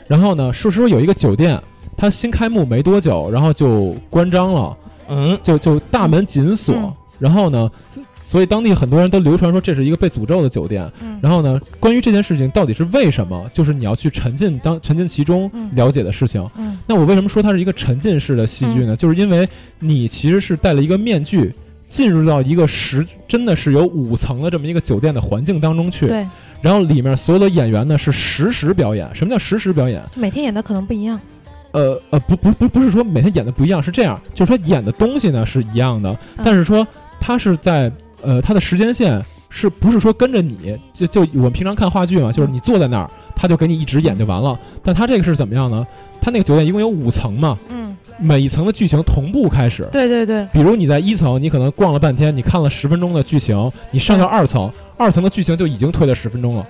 然后呢，说实说有一个酒店，它新开幕没多久，然后就关张了。嗯，就就大门紧锁，嗯然后呢，所以当地很多人都流传说这是一个被诅咒的酒店。嗯然后呢，关于这件事情到底是为什么，就是你要去沉浸当沉浸其中嗯了解的事情。嗯那我为什么说它是一个沉浸式的戏剧呢？就是因为你其实是戴了一个面具。进入到一个十真的是有五层的这么一个酒店的环境当中去，对，然后里面所有的演员呢是实时表演。什么叫实时表演？每天演的可能不一样。呃呃，不不不不是说每天演的不一样，是这样，就是说演的东西呢是一样的，嗯但是说他是在呃他的时间线是不是说跟着你？就就我们平常看话剧嘛，就是你坐在那儿，他就给你一直演就完了。但他这个是怎么样呢？他那个酒店一共有五层嘛，嗯，每一层的剧情同步开始。对对对，比如你在一层，你可能逛了半天，你看了十分钟的剧情，你上到二层，二层的剧情就已经推了十分钟了。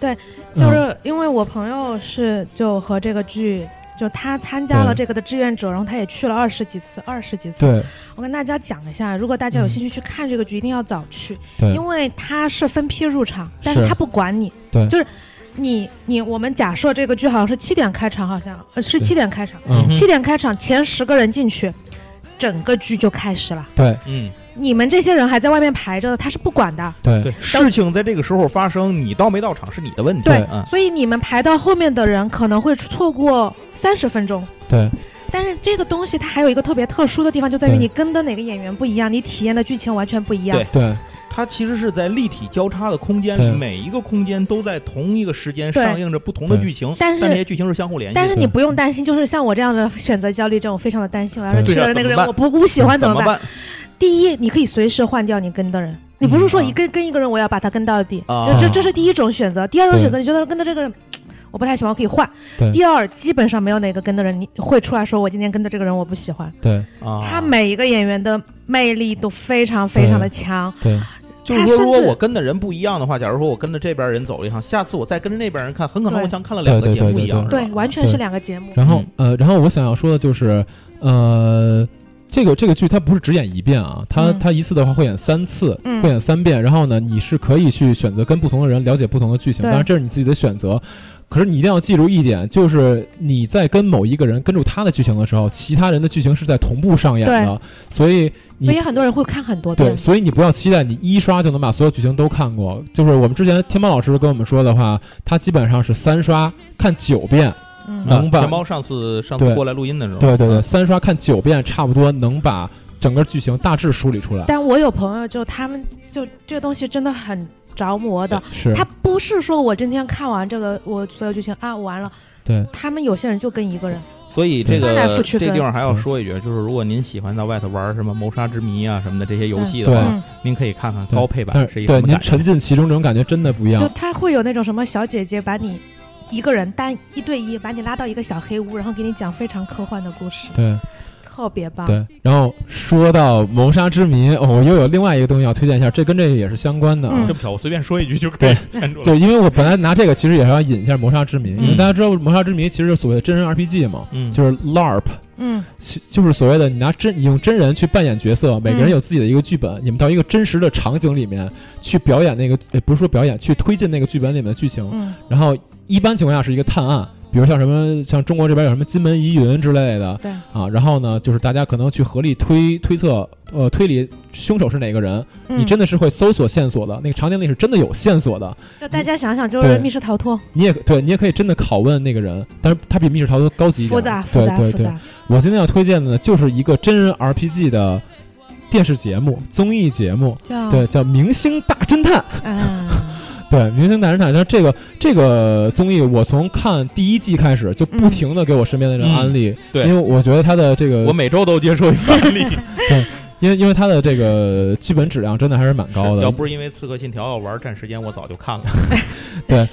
对，嗯，就是因为我朋友是就和这个剧。就他参加了这个的志愿者，然后他也去了二十几次，二十几次。对。我跟大家讲一下，如果大家有嗯兴趣去看这个剧，一定要早去，因为他是分批入场，但是是。他不管你，对。就是你你我们假设这个剧好像是七点开场，好像呃是七点开场，嗯。七点开场前十个人进去，整个剧就开始了。对嗯，你们这些人还在外面排着，他是不管的。对对，事情在这个时候发生，你到没到场是你的问题。对嗯，所以你们排到后面的人可能会错过三十分钟。对但是这个东西它还有一个特别特殊的地方，就在于你跟的哪个演员不一样，你体验的剧情完全不一样。对对它其实是在立体交叉的空间里，每一个空间都在同一个时间上映着不同的剧情，但是这些剧情是相互联系的。但是你不用担心，就是像我这样的选择焦虑症，我非常的担心。我要是去了那个人，我不不喜欢怎么办？怎么办第一，你可以随时换掉你跟的人，你不是说嗯一跟跟一个人我要把他跟到底，这这是第一种选择。第二种选择，你觉得跟的这个人。我不太喜欢，我可以换。第二，基本上没有哪个跟的人你会出来说，我今天跟的这个人我不喜欢。对啊，他每一个演员的魅力都非常非常的强，对就是说，如果我跟的人不一样的话，假如说我跟着这边人走了一趟，下次我再跟着那边人看，很可能我像看了两个节目一样，对对，完全是两个节目。然后嗯呃，然后我想要说的就是，呃，这个这个剧它不是只演一遍啊，它嗯它一次的话会演三次，嗯会演三遍。然后呢，你是可以去选择跟不同的人了解不同的剧情，对当然这是你自己的选择。可是你一定要记住一点，就是你在跟某一个人跟住他的剧情的时候，其他人的剧情是在同步上演的，所以你所以很多人会看很多对，所以你不要期待你一刷就能把所有剧情都看过。就是我们之前天猫老师跟我们说的话，他基本上是三刷看九遍，嗯能把天猫上次上次过来录音的时候，对对对，嗯三刷看九遍，差不多能把整个剧情大致梳理出来。但我有朋友就他们就这个东西真的很着魔的，是，他不是说我今天看完这个我所有剧情啊完了，对。他们有些人就跟一个人，所以这个这地方还要嗯说一句，就是如果您喜欢到外头玩什么谋杀之谜啊什么的这些游戏的话，嗯，您可以看看高配版是一是对您。沉浸其中，这种感觉真的不一样。就。他会有那种什么小姐姐把你一个人单一对一把你拉到一个小黑屋，然后给你讲非常科幻的故事，对特别棒。对，然后说到谋杀之谜，哦，我又有另外一个东西要推荐一下，这跟这个也是相关的啊嗯这。么巧，我随便说一句就可以牵住了。就因为我本来拿这个其实也是要引一下谋杀之谜，因为嗯大家知道谋杀之谜其实是所谓的真人 RPG 嘛，嗯，就是 LARP，嗯就是所谓的你拿真你用真人去扮演角色，每个人有自己的一个剧本，你们到一个真实的场景里面去表演那个，也，不是说表演，去推进那个剧本里面的剧情。嗯然后一般情况下是一个探案，比如像什么像中国这边有什么金门疑云之类的对，啊，然后呢，就是大家可能去合力推推测，呃，推理凶手是哪个人，嗯你真的是会搜索线索的，那个场景里是真的有线索的，就大家想想，就是对密室逃脱，你也对你也可以真的拷问那个人，但是他比密室逃脱高级一点，复杂复对对对。杂复杂。我今天要推荐的呢，就是一个真人 RPG 的电视节目、综艺节目，叫对，叫《明星大侦探》。啊，对，《明星大侦探》，它这个这个综艺，我从看第一季开始就不停的给我身边的人嗯安利，对因为我觉得他的这个我，每周都接受一次安利，对。因为因为它的这个剧本质量真的还是蛮高的。要不是因为《刺客信条》要玩占时间，我早就看了。对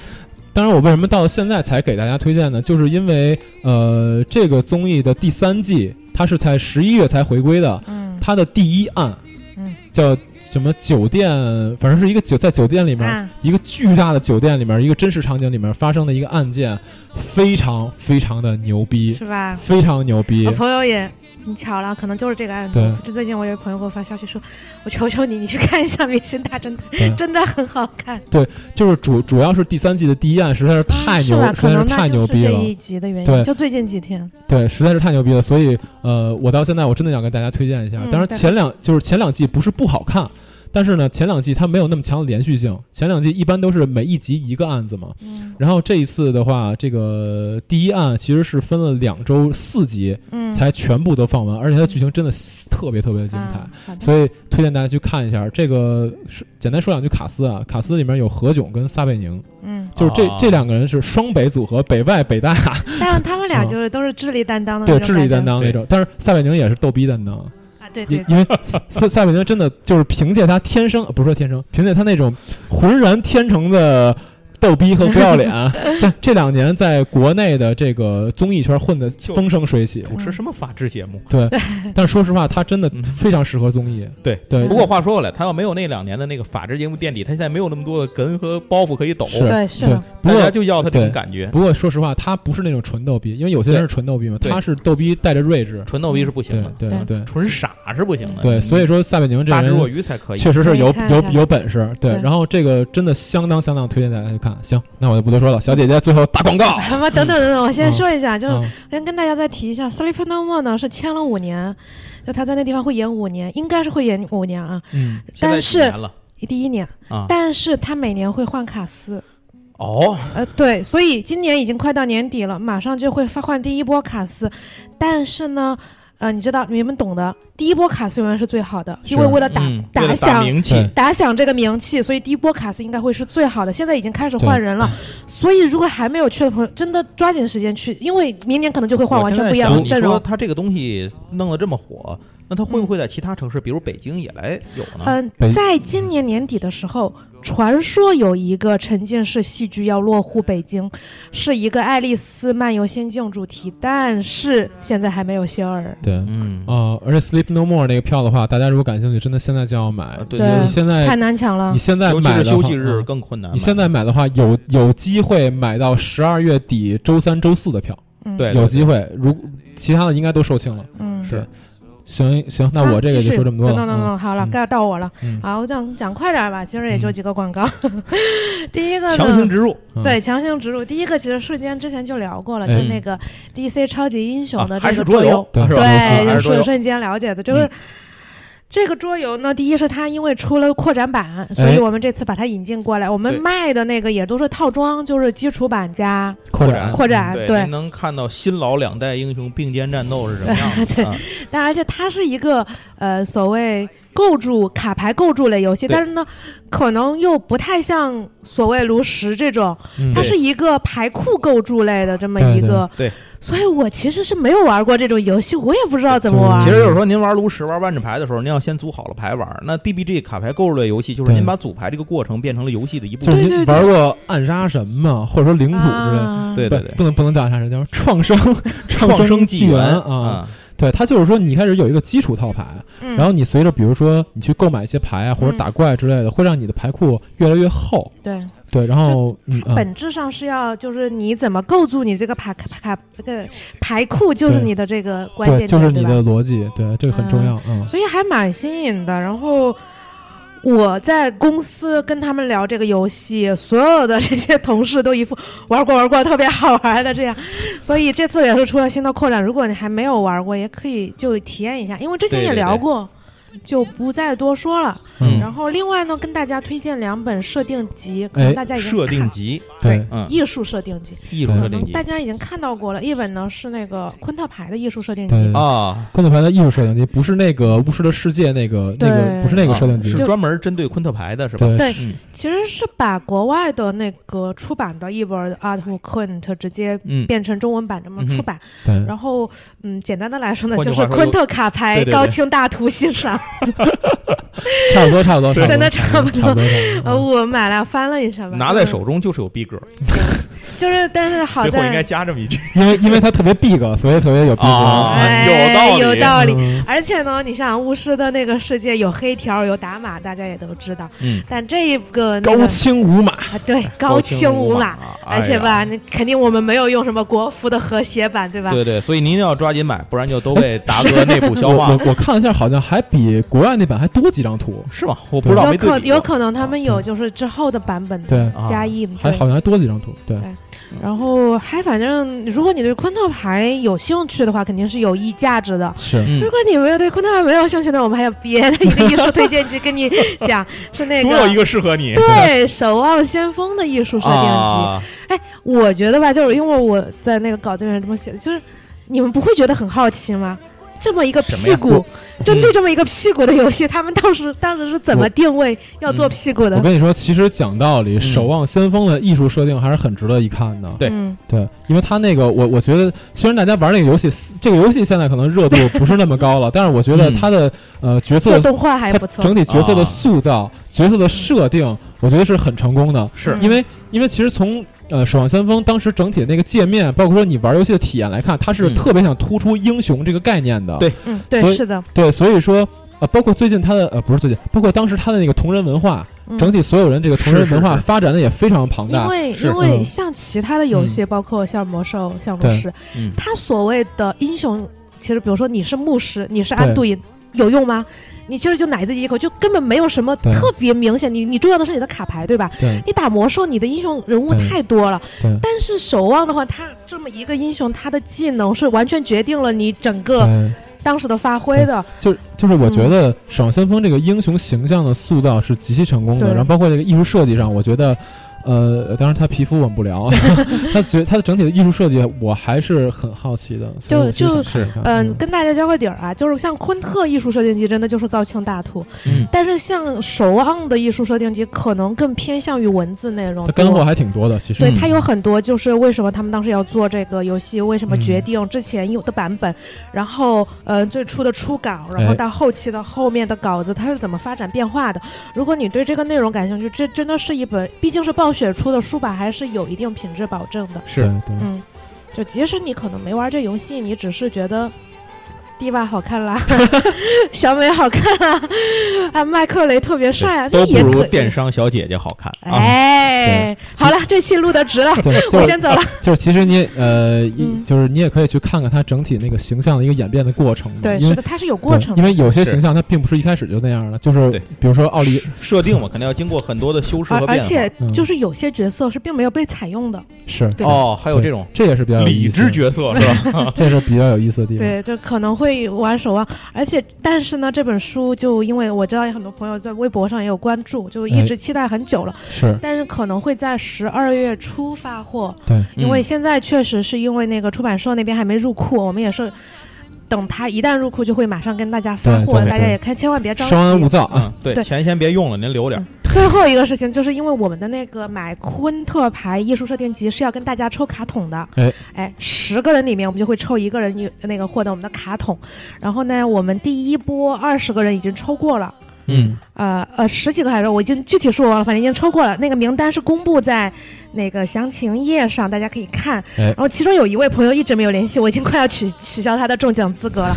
当然，我为什么到现在才给大家推荐呢？就是因为呃，这个综艺的第三季，它是在十一月才回归的，嗯它的第一案，嗯，叫什么酒店，反正是一个酒在酒店里面、啊一个巨大的酒店里面一个真实场景里面发生的一个案件，非常非常的牛逼，是吧？非常牛逼我。朋友也，你巧了，可能就是这个案子。就最近我有朋友给我发消息说，我求求你，你去看一下《明星大侦探》，真的很好看。对就是主主要是第三季的第一案实在是太牛，嗯？实在是太牛逼了。这一集的原对因，就最近几天。对，实在是太牛逼了，所以呃，我到现在我真的想跟大家推荐一下。当然，前两就是前两季不是不好看，但是呢，前两季它没有那么强的连续性。前两季一般都是每一集一个案子嘛，嗯然后这一次的话，这个第一案其实是分了两周四集嗯，才全部都放完，而且它的剧情真的特别特别的精彩。所以推荐大家去看一下。这个是简单说两句卡斯啊，卡斯里面有何炅跟撒贝宁，嗯，就是这、哦这两个人是双北组合，北外北大，但是他们俩嗯就是都是智力担当的，对智力担。当那种。但是撒贝宁也是逗逼担当，啊，对对因因为撒撒贝宁真的就是凭借他天生，呃不是说天生，凭借他那种浑然天成的。逗逼和不要脸，在这两年在国内的这个综艺圈混得风生水起。主持什么法制节目？对，但说实话，他真的嗯非常适合综艺。对对，不过话说回来，他要没有那两年的那个法制节目垫底，他现在没有那么多的哏和包袱可以抖。对对是，不过大家就要他这种感觉。不过说实话，他不是那种纯逗逼，因为有些人是纯逗逼嘛，他是逗逼带着睿智。纯逗逼是不行的，对对对纯傻是不行的。对，所以说撒贝宁这人大智若人愚才可以。确实是有有有本事。对然后这个真的相当相当推荐大家去看。行，那我就不多说了。小姐姐最后打广告。什么等等等等，我先嗯说一下，就先跟大家再提一下，Sleep No More 呢是签了五年，就他在那地方会演五年，应该是会演五年啊，嗯，现在但是几年了第一年，啊，但是他每年会换卡司，哦，呃，对，所以今年已经快到年底了，马上就会发换第一波卡司，但是呢，呃，你知道你们懂的，第一波卡斯永远是最好的，因为为了打、打响。名气，打响这个名气，所以第一波卡斯应该会是最好的。现在已经开始换人了，所以如果还没有去的朋友，真的抓紧时间去，因为明年可能就会换完全不一样的阵容。说他这个东西弄得这么火，那他会不会在其他城市，比如北京也来有呢？嗯、北在今年年底的时候，传说有一个沉浸式戏剧要落户北京，是一个《爱丽丝漫游仙境》主题，但是现在还没有信儿。对。嗯，啊、而且 Sleep No More 那个票的话，大家如果感兴趣，真的现在就要买啊。对对你现在太难抢了你。现在尤其是买的话休息日嗯更困难。你现在买的话，有有机会买到十二月底周三、周四的票，嗯，对有机会。如其他的应该都售罄了。嗯，是行行，那我这个就说这么多了。等等等，好了，该到我了。嗯好，我讲讲快点吧，其实也就几个广告。第一个呢，强行植入嗯对，强行植入。第一个其实瞬间之前就聊过了，哎就那个 DC 超级英雄的这个桌游，对瞬瞬间了解的，就是。嗯这个桌游呢，第一是它因为出了扩展版，所哎以我们这次把它引进过来。我们卖的那个也都是套装，就是基础版加扩展扩展，对，对您。能看到新老两代英雄并肩战斗是什么样的？对啊但而且它是一个呃所谓构筑卡牌构筑类游戏，但是呢，可能又不太像所谓炉石这种，嗯它是一个牌库构筑类的这么一个。对所以我其实是没有玩过这种游戏，我也不知道怎么玩。其实就是说，您玩炉石、玩万智牌的时候，您要先组好了牌玩。那 DBG 卡牌构筑类游戏，就是您把组牌这个过程变成了游戏的一部分。就是你对对对玩过暗杀神嘛？或者说领土之类的？啊对对对不不能不能叫暗杀神，叫创生 创生纪纪元啊。，对，它就是说你一开始有一个基础套牌，嗯然后你随着比如说你去购买一些牌啊，或者嗯打怪之类的，会让你的牌库越来越厚。对，对，然后本质上是要就是你怎么构筑你这个牌卡卡这个牌库，就是你的这个关，键点，就是你的逻辑，对，这个很重要。嗯，所以还蛮新颖的。然后我在公司跟他们聊这个游戏，所有的这些同事都一副玩过玩过特别好玩的这样。所以这次也是出了新的扩展，如果你还没有玩过，也可以就体验一下，因为之前也对对对聊过。就不再多说了。嗯。然后另外呢，跟大家推荐两本设定集，可哎能大家已经设定集，对，嗯，艺术设定集，艺术设定集。大家已经看到过了。一本呢是那个昆特牌的艺术设定集，啊，昆特牌的艺术设定集不是那个巫师的世界那个那个不是那个设定集。啊，是专门针对昆特牌的是吧？对。其实是把国外的那个出版的一本《Art of Quint》直接嗯，变成中文版这么出版。对，然后，嗯，简单的来说呢，就是昆特卡牌高清大图欣赏。差不多差不多，差不多真的差不多差不多。呃，我买了翻了一下吧，拿在手中就是有逼格。就是，但是好在最后应该，加这么一句因为因为它特别逼格所以特别有逼格。有道理有道理。嗯而且呢，你像巫师的那个世界有黑条有打码，大家也都知道。嗯，但这一个高清无码，啊，对，高清无码，啊而且，吧，那肯定我们没有用什么国服的和谐版，对吧？对对，所以您要抓紧买，不然就都被达哥内部消化我我看了一下，好像还比国外那版还多几张图，是吗？我不知道，有可有可能他们有就是之后的版本对加印，对。还好像还多几张图。对对然后还反正，如果你对昆特牌有兴趣的话，肯定是有溢价值的。是嗯如果你没有对昆特牌没有兴趣的，我们还有别的一个艺术推荐集跟你 讲，是那个总有一个适合你。对《守望先锋》的艺术设定集。啊，我觉得吧，就是因为我在那个稿子里面这么写的，就是你们不会觉得很好奇吗？这么一个屁股，针对这么一个屁股的游戏，他们当时当时是怎么定位要做屁股的？我跟你说，其实讲道理，《守望先锋》的艺术设定还是很值得一看的。对嗯，对，因为他那个，我我觉得，虽然大家玩那个游戏，这个游戏现在可能热度不是那么高了，但是我觉得嗯他的呃角色动画还不错。整体角色的啊塑造、角色的设定，我觉得是很成功的。是嗯因为因为其实从呃《守望先锋》当时整体的那个界面，包括说你玩游戏的体验来看，它是嗯特别想突出英雄这个概念的。对嗯，对是的，对，所以说。呃，包括最近他的呃，不是最近，包括当时他的那个同人文化，嗯整体所有人这个同人文化发展的也非常庞大。因为因为嗯像其他的游戏，包括像魔兽、像炉石，嗯，它所谓的英雄，其实比如说你是牧师，你是安对度因，有用吗？你其实就奶自己一口，就根本没有什么特别明显。你你重要的是你的卡牌，对吧？对你打魔兽，你的英雄人物太多了。对但是守望的话，他这么一个英雄，他的技能是完全决定了你整个，当时的发挥的。就就是我觉嗯得《守望先锋》这个英雄形象的塑造是极其成功的，然后包括这个艺术设计上，我觉得。呃，当然他皮肤稳不了，他觉他的整体的艺术设计我还是很好奇的，就就其实想看看嗯，跟大家交个底儿啊，就是像昆特艺术设定集，真的就是高清大图，嗯但是像守望的艺术设定集，可能更偏向于文字内容多。它干货还挺多的，其实对，嗯它有很多，就是为什么他们当时要做这个游戏，为什么决定之前有的版本，然后呃最初的初稿，然后哎到后期的后面的稿子，它是怎么发展变化的。如果你对这个内容感兴趣，这真的是一本，毕竟是暴雪出的书版，还是有一定品质保证的。是嗯，就即使你可能没玩这游戏，你只是觉得迪瓦好看啦，小美好看啦，啊，麦克雷特别帅啊，这都不。如电商小姐姐好看啊！哎，好了，这期录的值了，我先走了。就是其实你呃，就是你也可以去看看它整体那个形象的一个演变的过程。对，是的，它是有过程的。因为有些形象它并不是一开始就那样的，就是比如说奥利设定嘛，肯定要经过很多的修饰而而和变化。且嗯就是有些角色是并没有被采用的，是哦，还有这种这也是比较有理意思的，智角色是吧？这是比较有意思的地方。对，就可能会玩守望，而且但是呢，这本书就因为我知道有很多朋友在微博上也有关注，就一哎直期待很久了，是但是可能会在十二月初发货，对，因为嗯现在确实是因为那个出版社那边还没入库，我们也是等它一旦入库就会马上跟大家发货，大家也看千万别着急。稍安勿躁啊。嗯，对，钱先别用了，您留点儿。最后一个事情，就是因为我们的那个买昆特牌艺术设定集是要跟大家抽卡桶的，哎哎，十个人里面我们就会抽一个人有那个获得我们的卡桶，然后呢，我们第一波二十个人已经抽过了。嗯，呃呃，十几个还是我已经具体数忘了，反正已经抽过了。那个名单是公布在那个详情页上，大家可以看。哎然后其中有一位朋友一直没有联系，我已经快要取取消他的中奖资格了。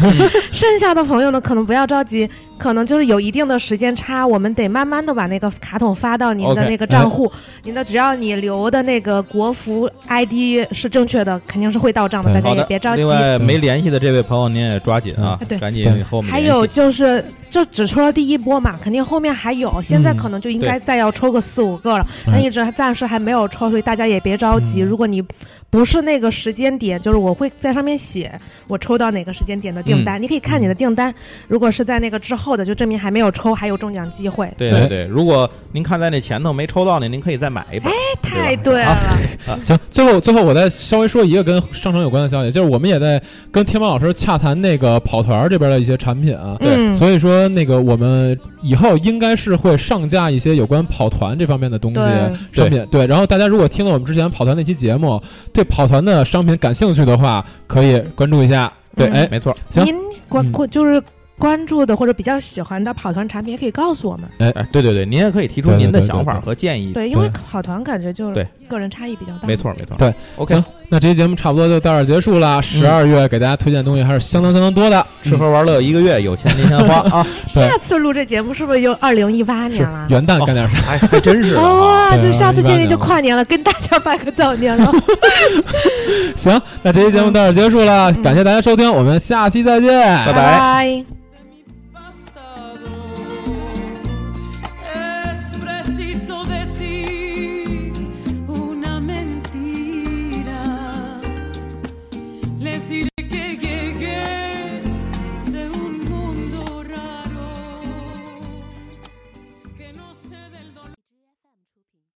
剩下的朋友呢，可能不要着急，可能就是有一定的时间差，我们得慢慢的把那个卡筒发到您的那个账户。您的只要你留的那个国服 ID 是正确的，肯定是会到账的，大家也别着急另。外没联系的这位朋友，您也抓紧啊嗯对，赶紧对和我们还有。就是，就只抽了第一波嘛，肯定后面还有，现在嗯可能就应该再要抽个四五个了，嗯但一直暂时还没有抽，所以大家也别着急。嗯如果你不是那个时间点，就是我会在上面写我抽到哪个时间点的订单，你可以看你的订单，如果是在那个之后的，就证明还没有抽，还有中奖机会。哎对对？对，如果您看在那前头没抽到呢，您可以再买一本。太对了，行，最后最后我再稍微说一个跟商城有关的消息，就是我们也在跟天猫老师洽谈那个跑团这边的一些产品啊。对嗯，所以说，那个我们以后应该是会上架一些有关跑团这方面的东西产品。对，然后大家如果听了我们之前跑团那期节目，对跑团的商品感兴趣的话，可以关注一下。对，没错。行您关嗯关就是关注的或者比较喜欢的跑团产品，也可以告诉我们。哎，对对对，您也可以提出对对您的想法对对对和建议。对，因为跑团感觉就是对个人差异比较大。没错没错。对，OK，行那这期节目差不多就到这儿结束了。十二月给大家推荐的东西还是相当相当多的，吃喝玩乐一个月，有钱您先花啊！下次录这节目是不是又二零一八年了？元旦干点啥？还还真是。哇，就下次见面就跨年了，跟大家拜个早年了。行，那这期节目到这儿结束了，感谢大家收听，我们下期再见，拜拜拜。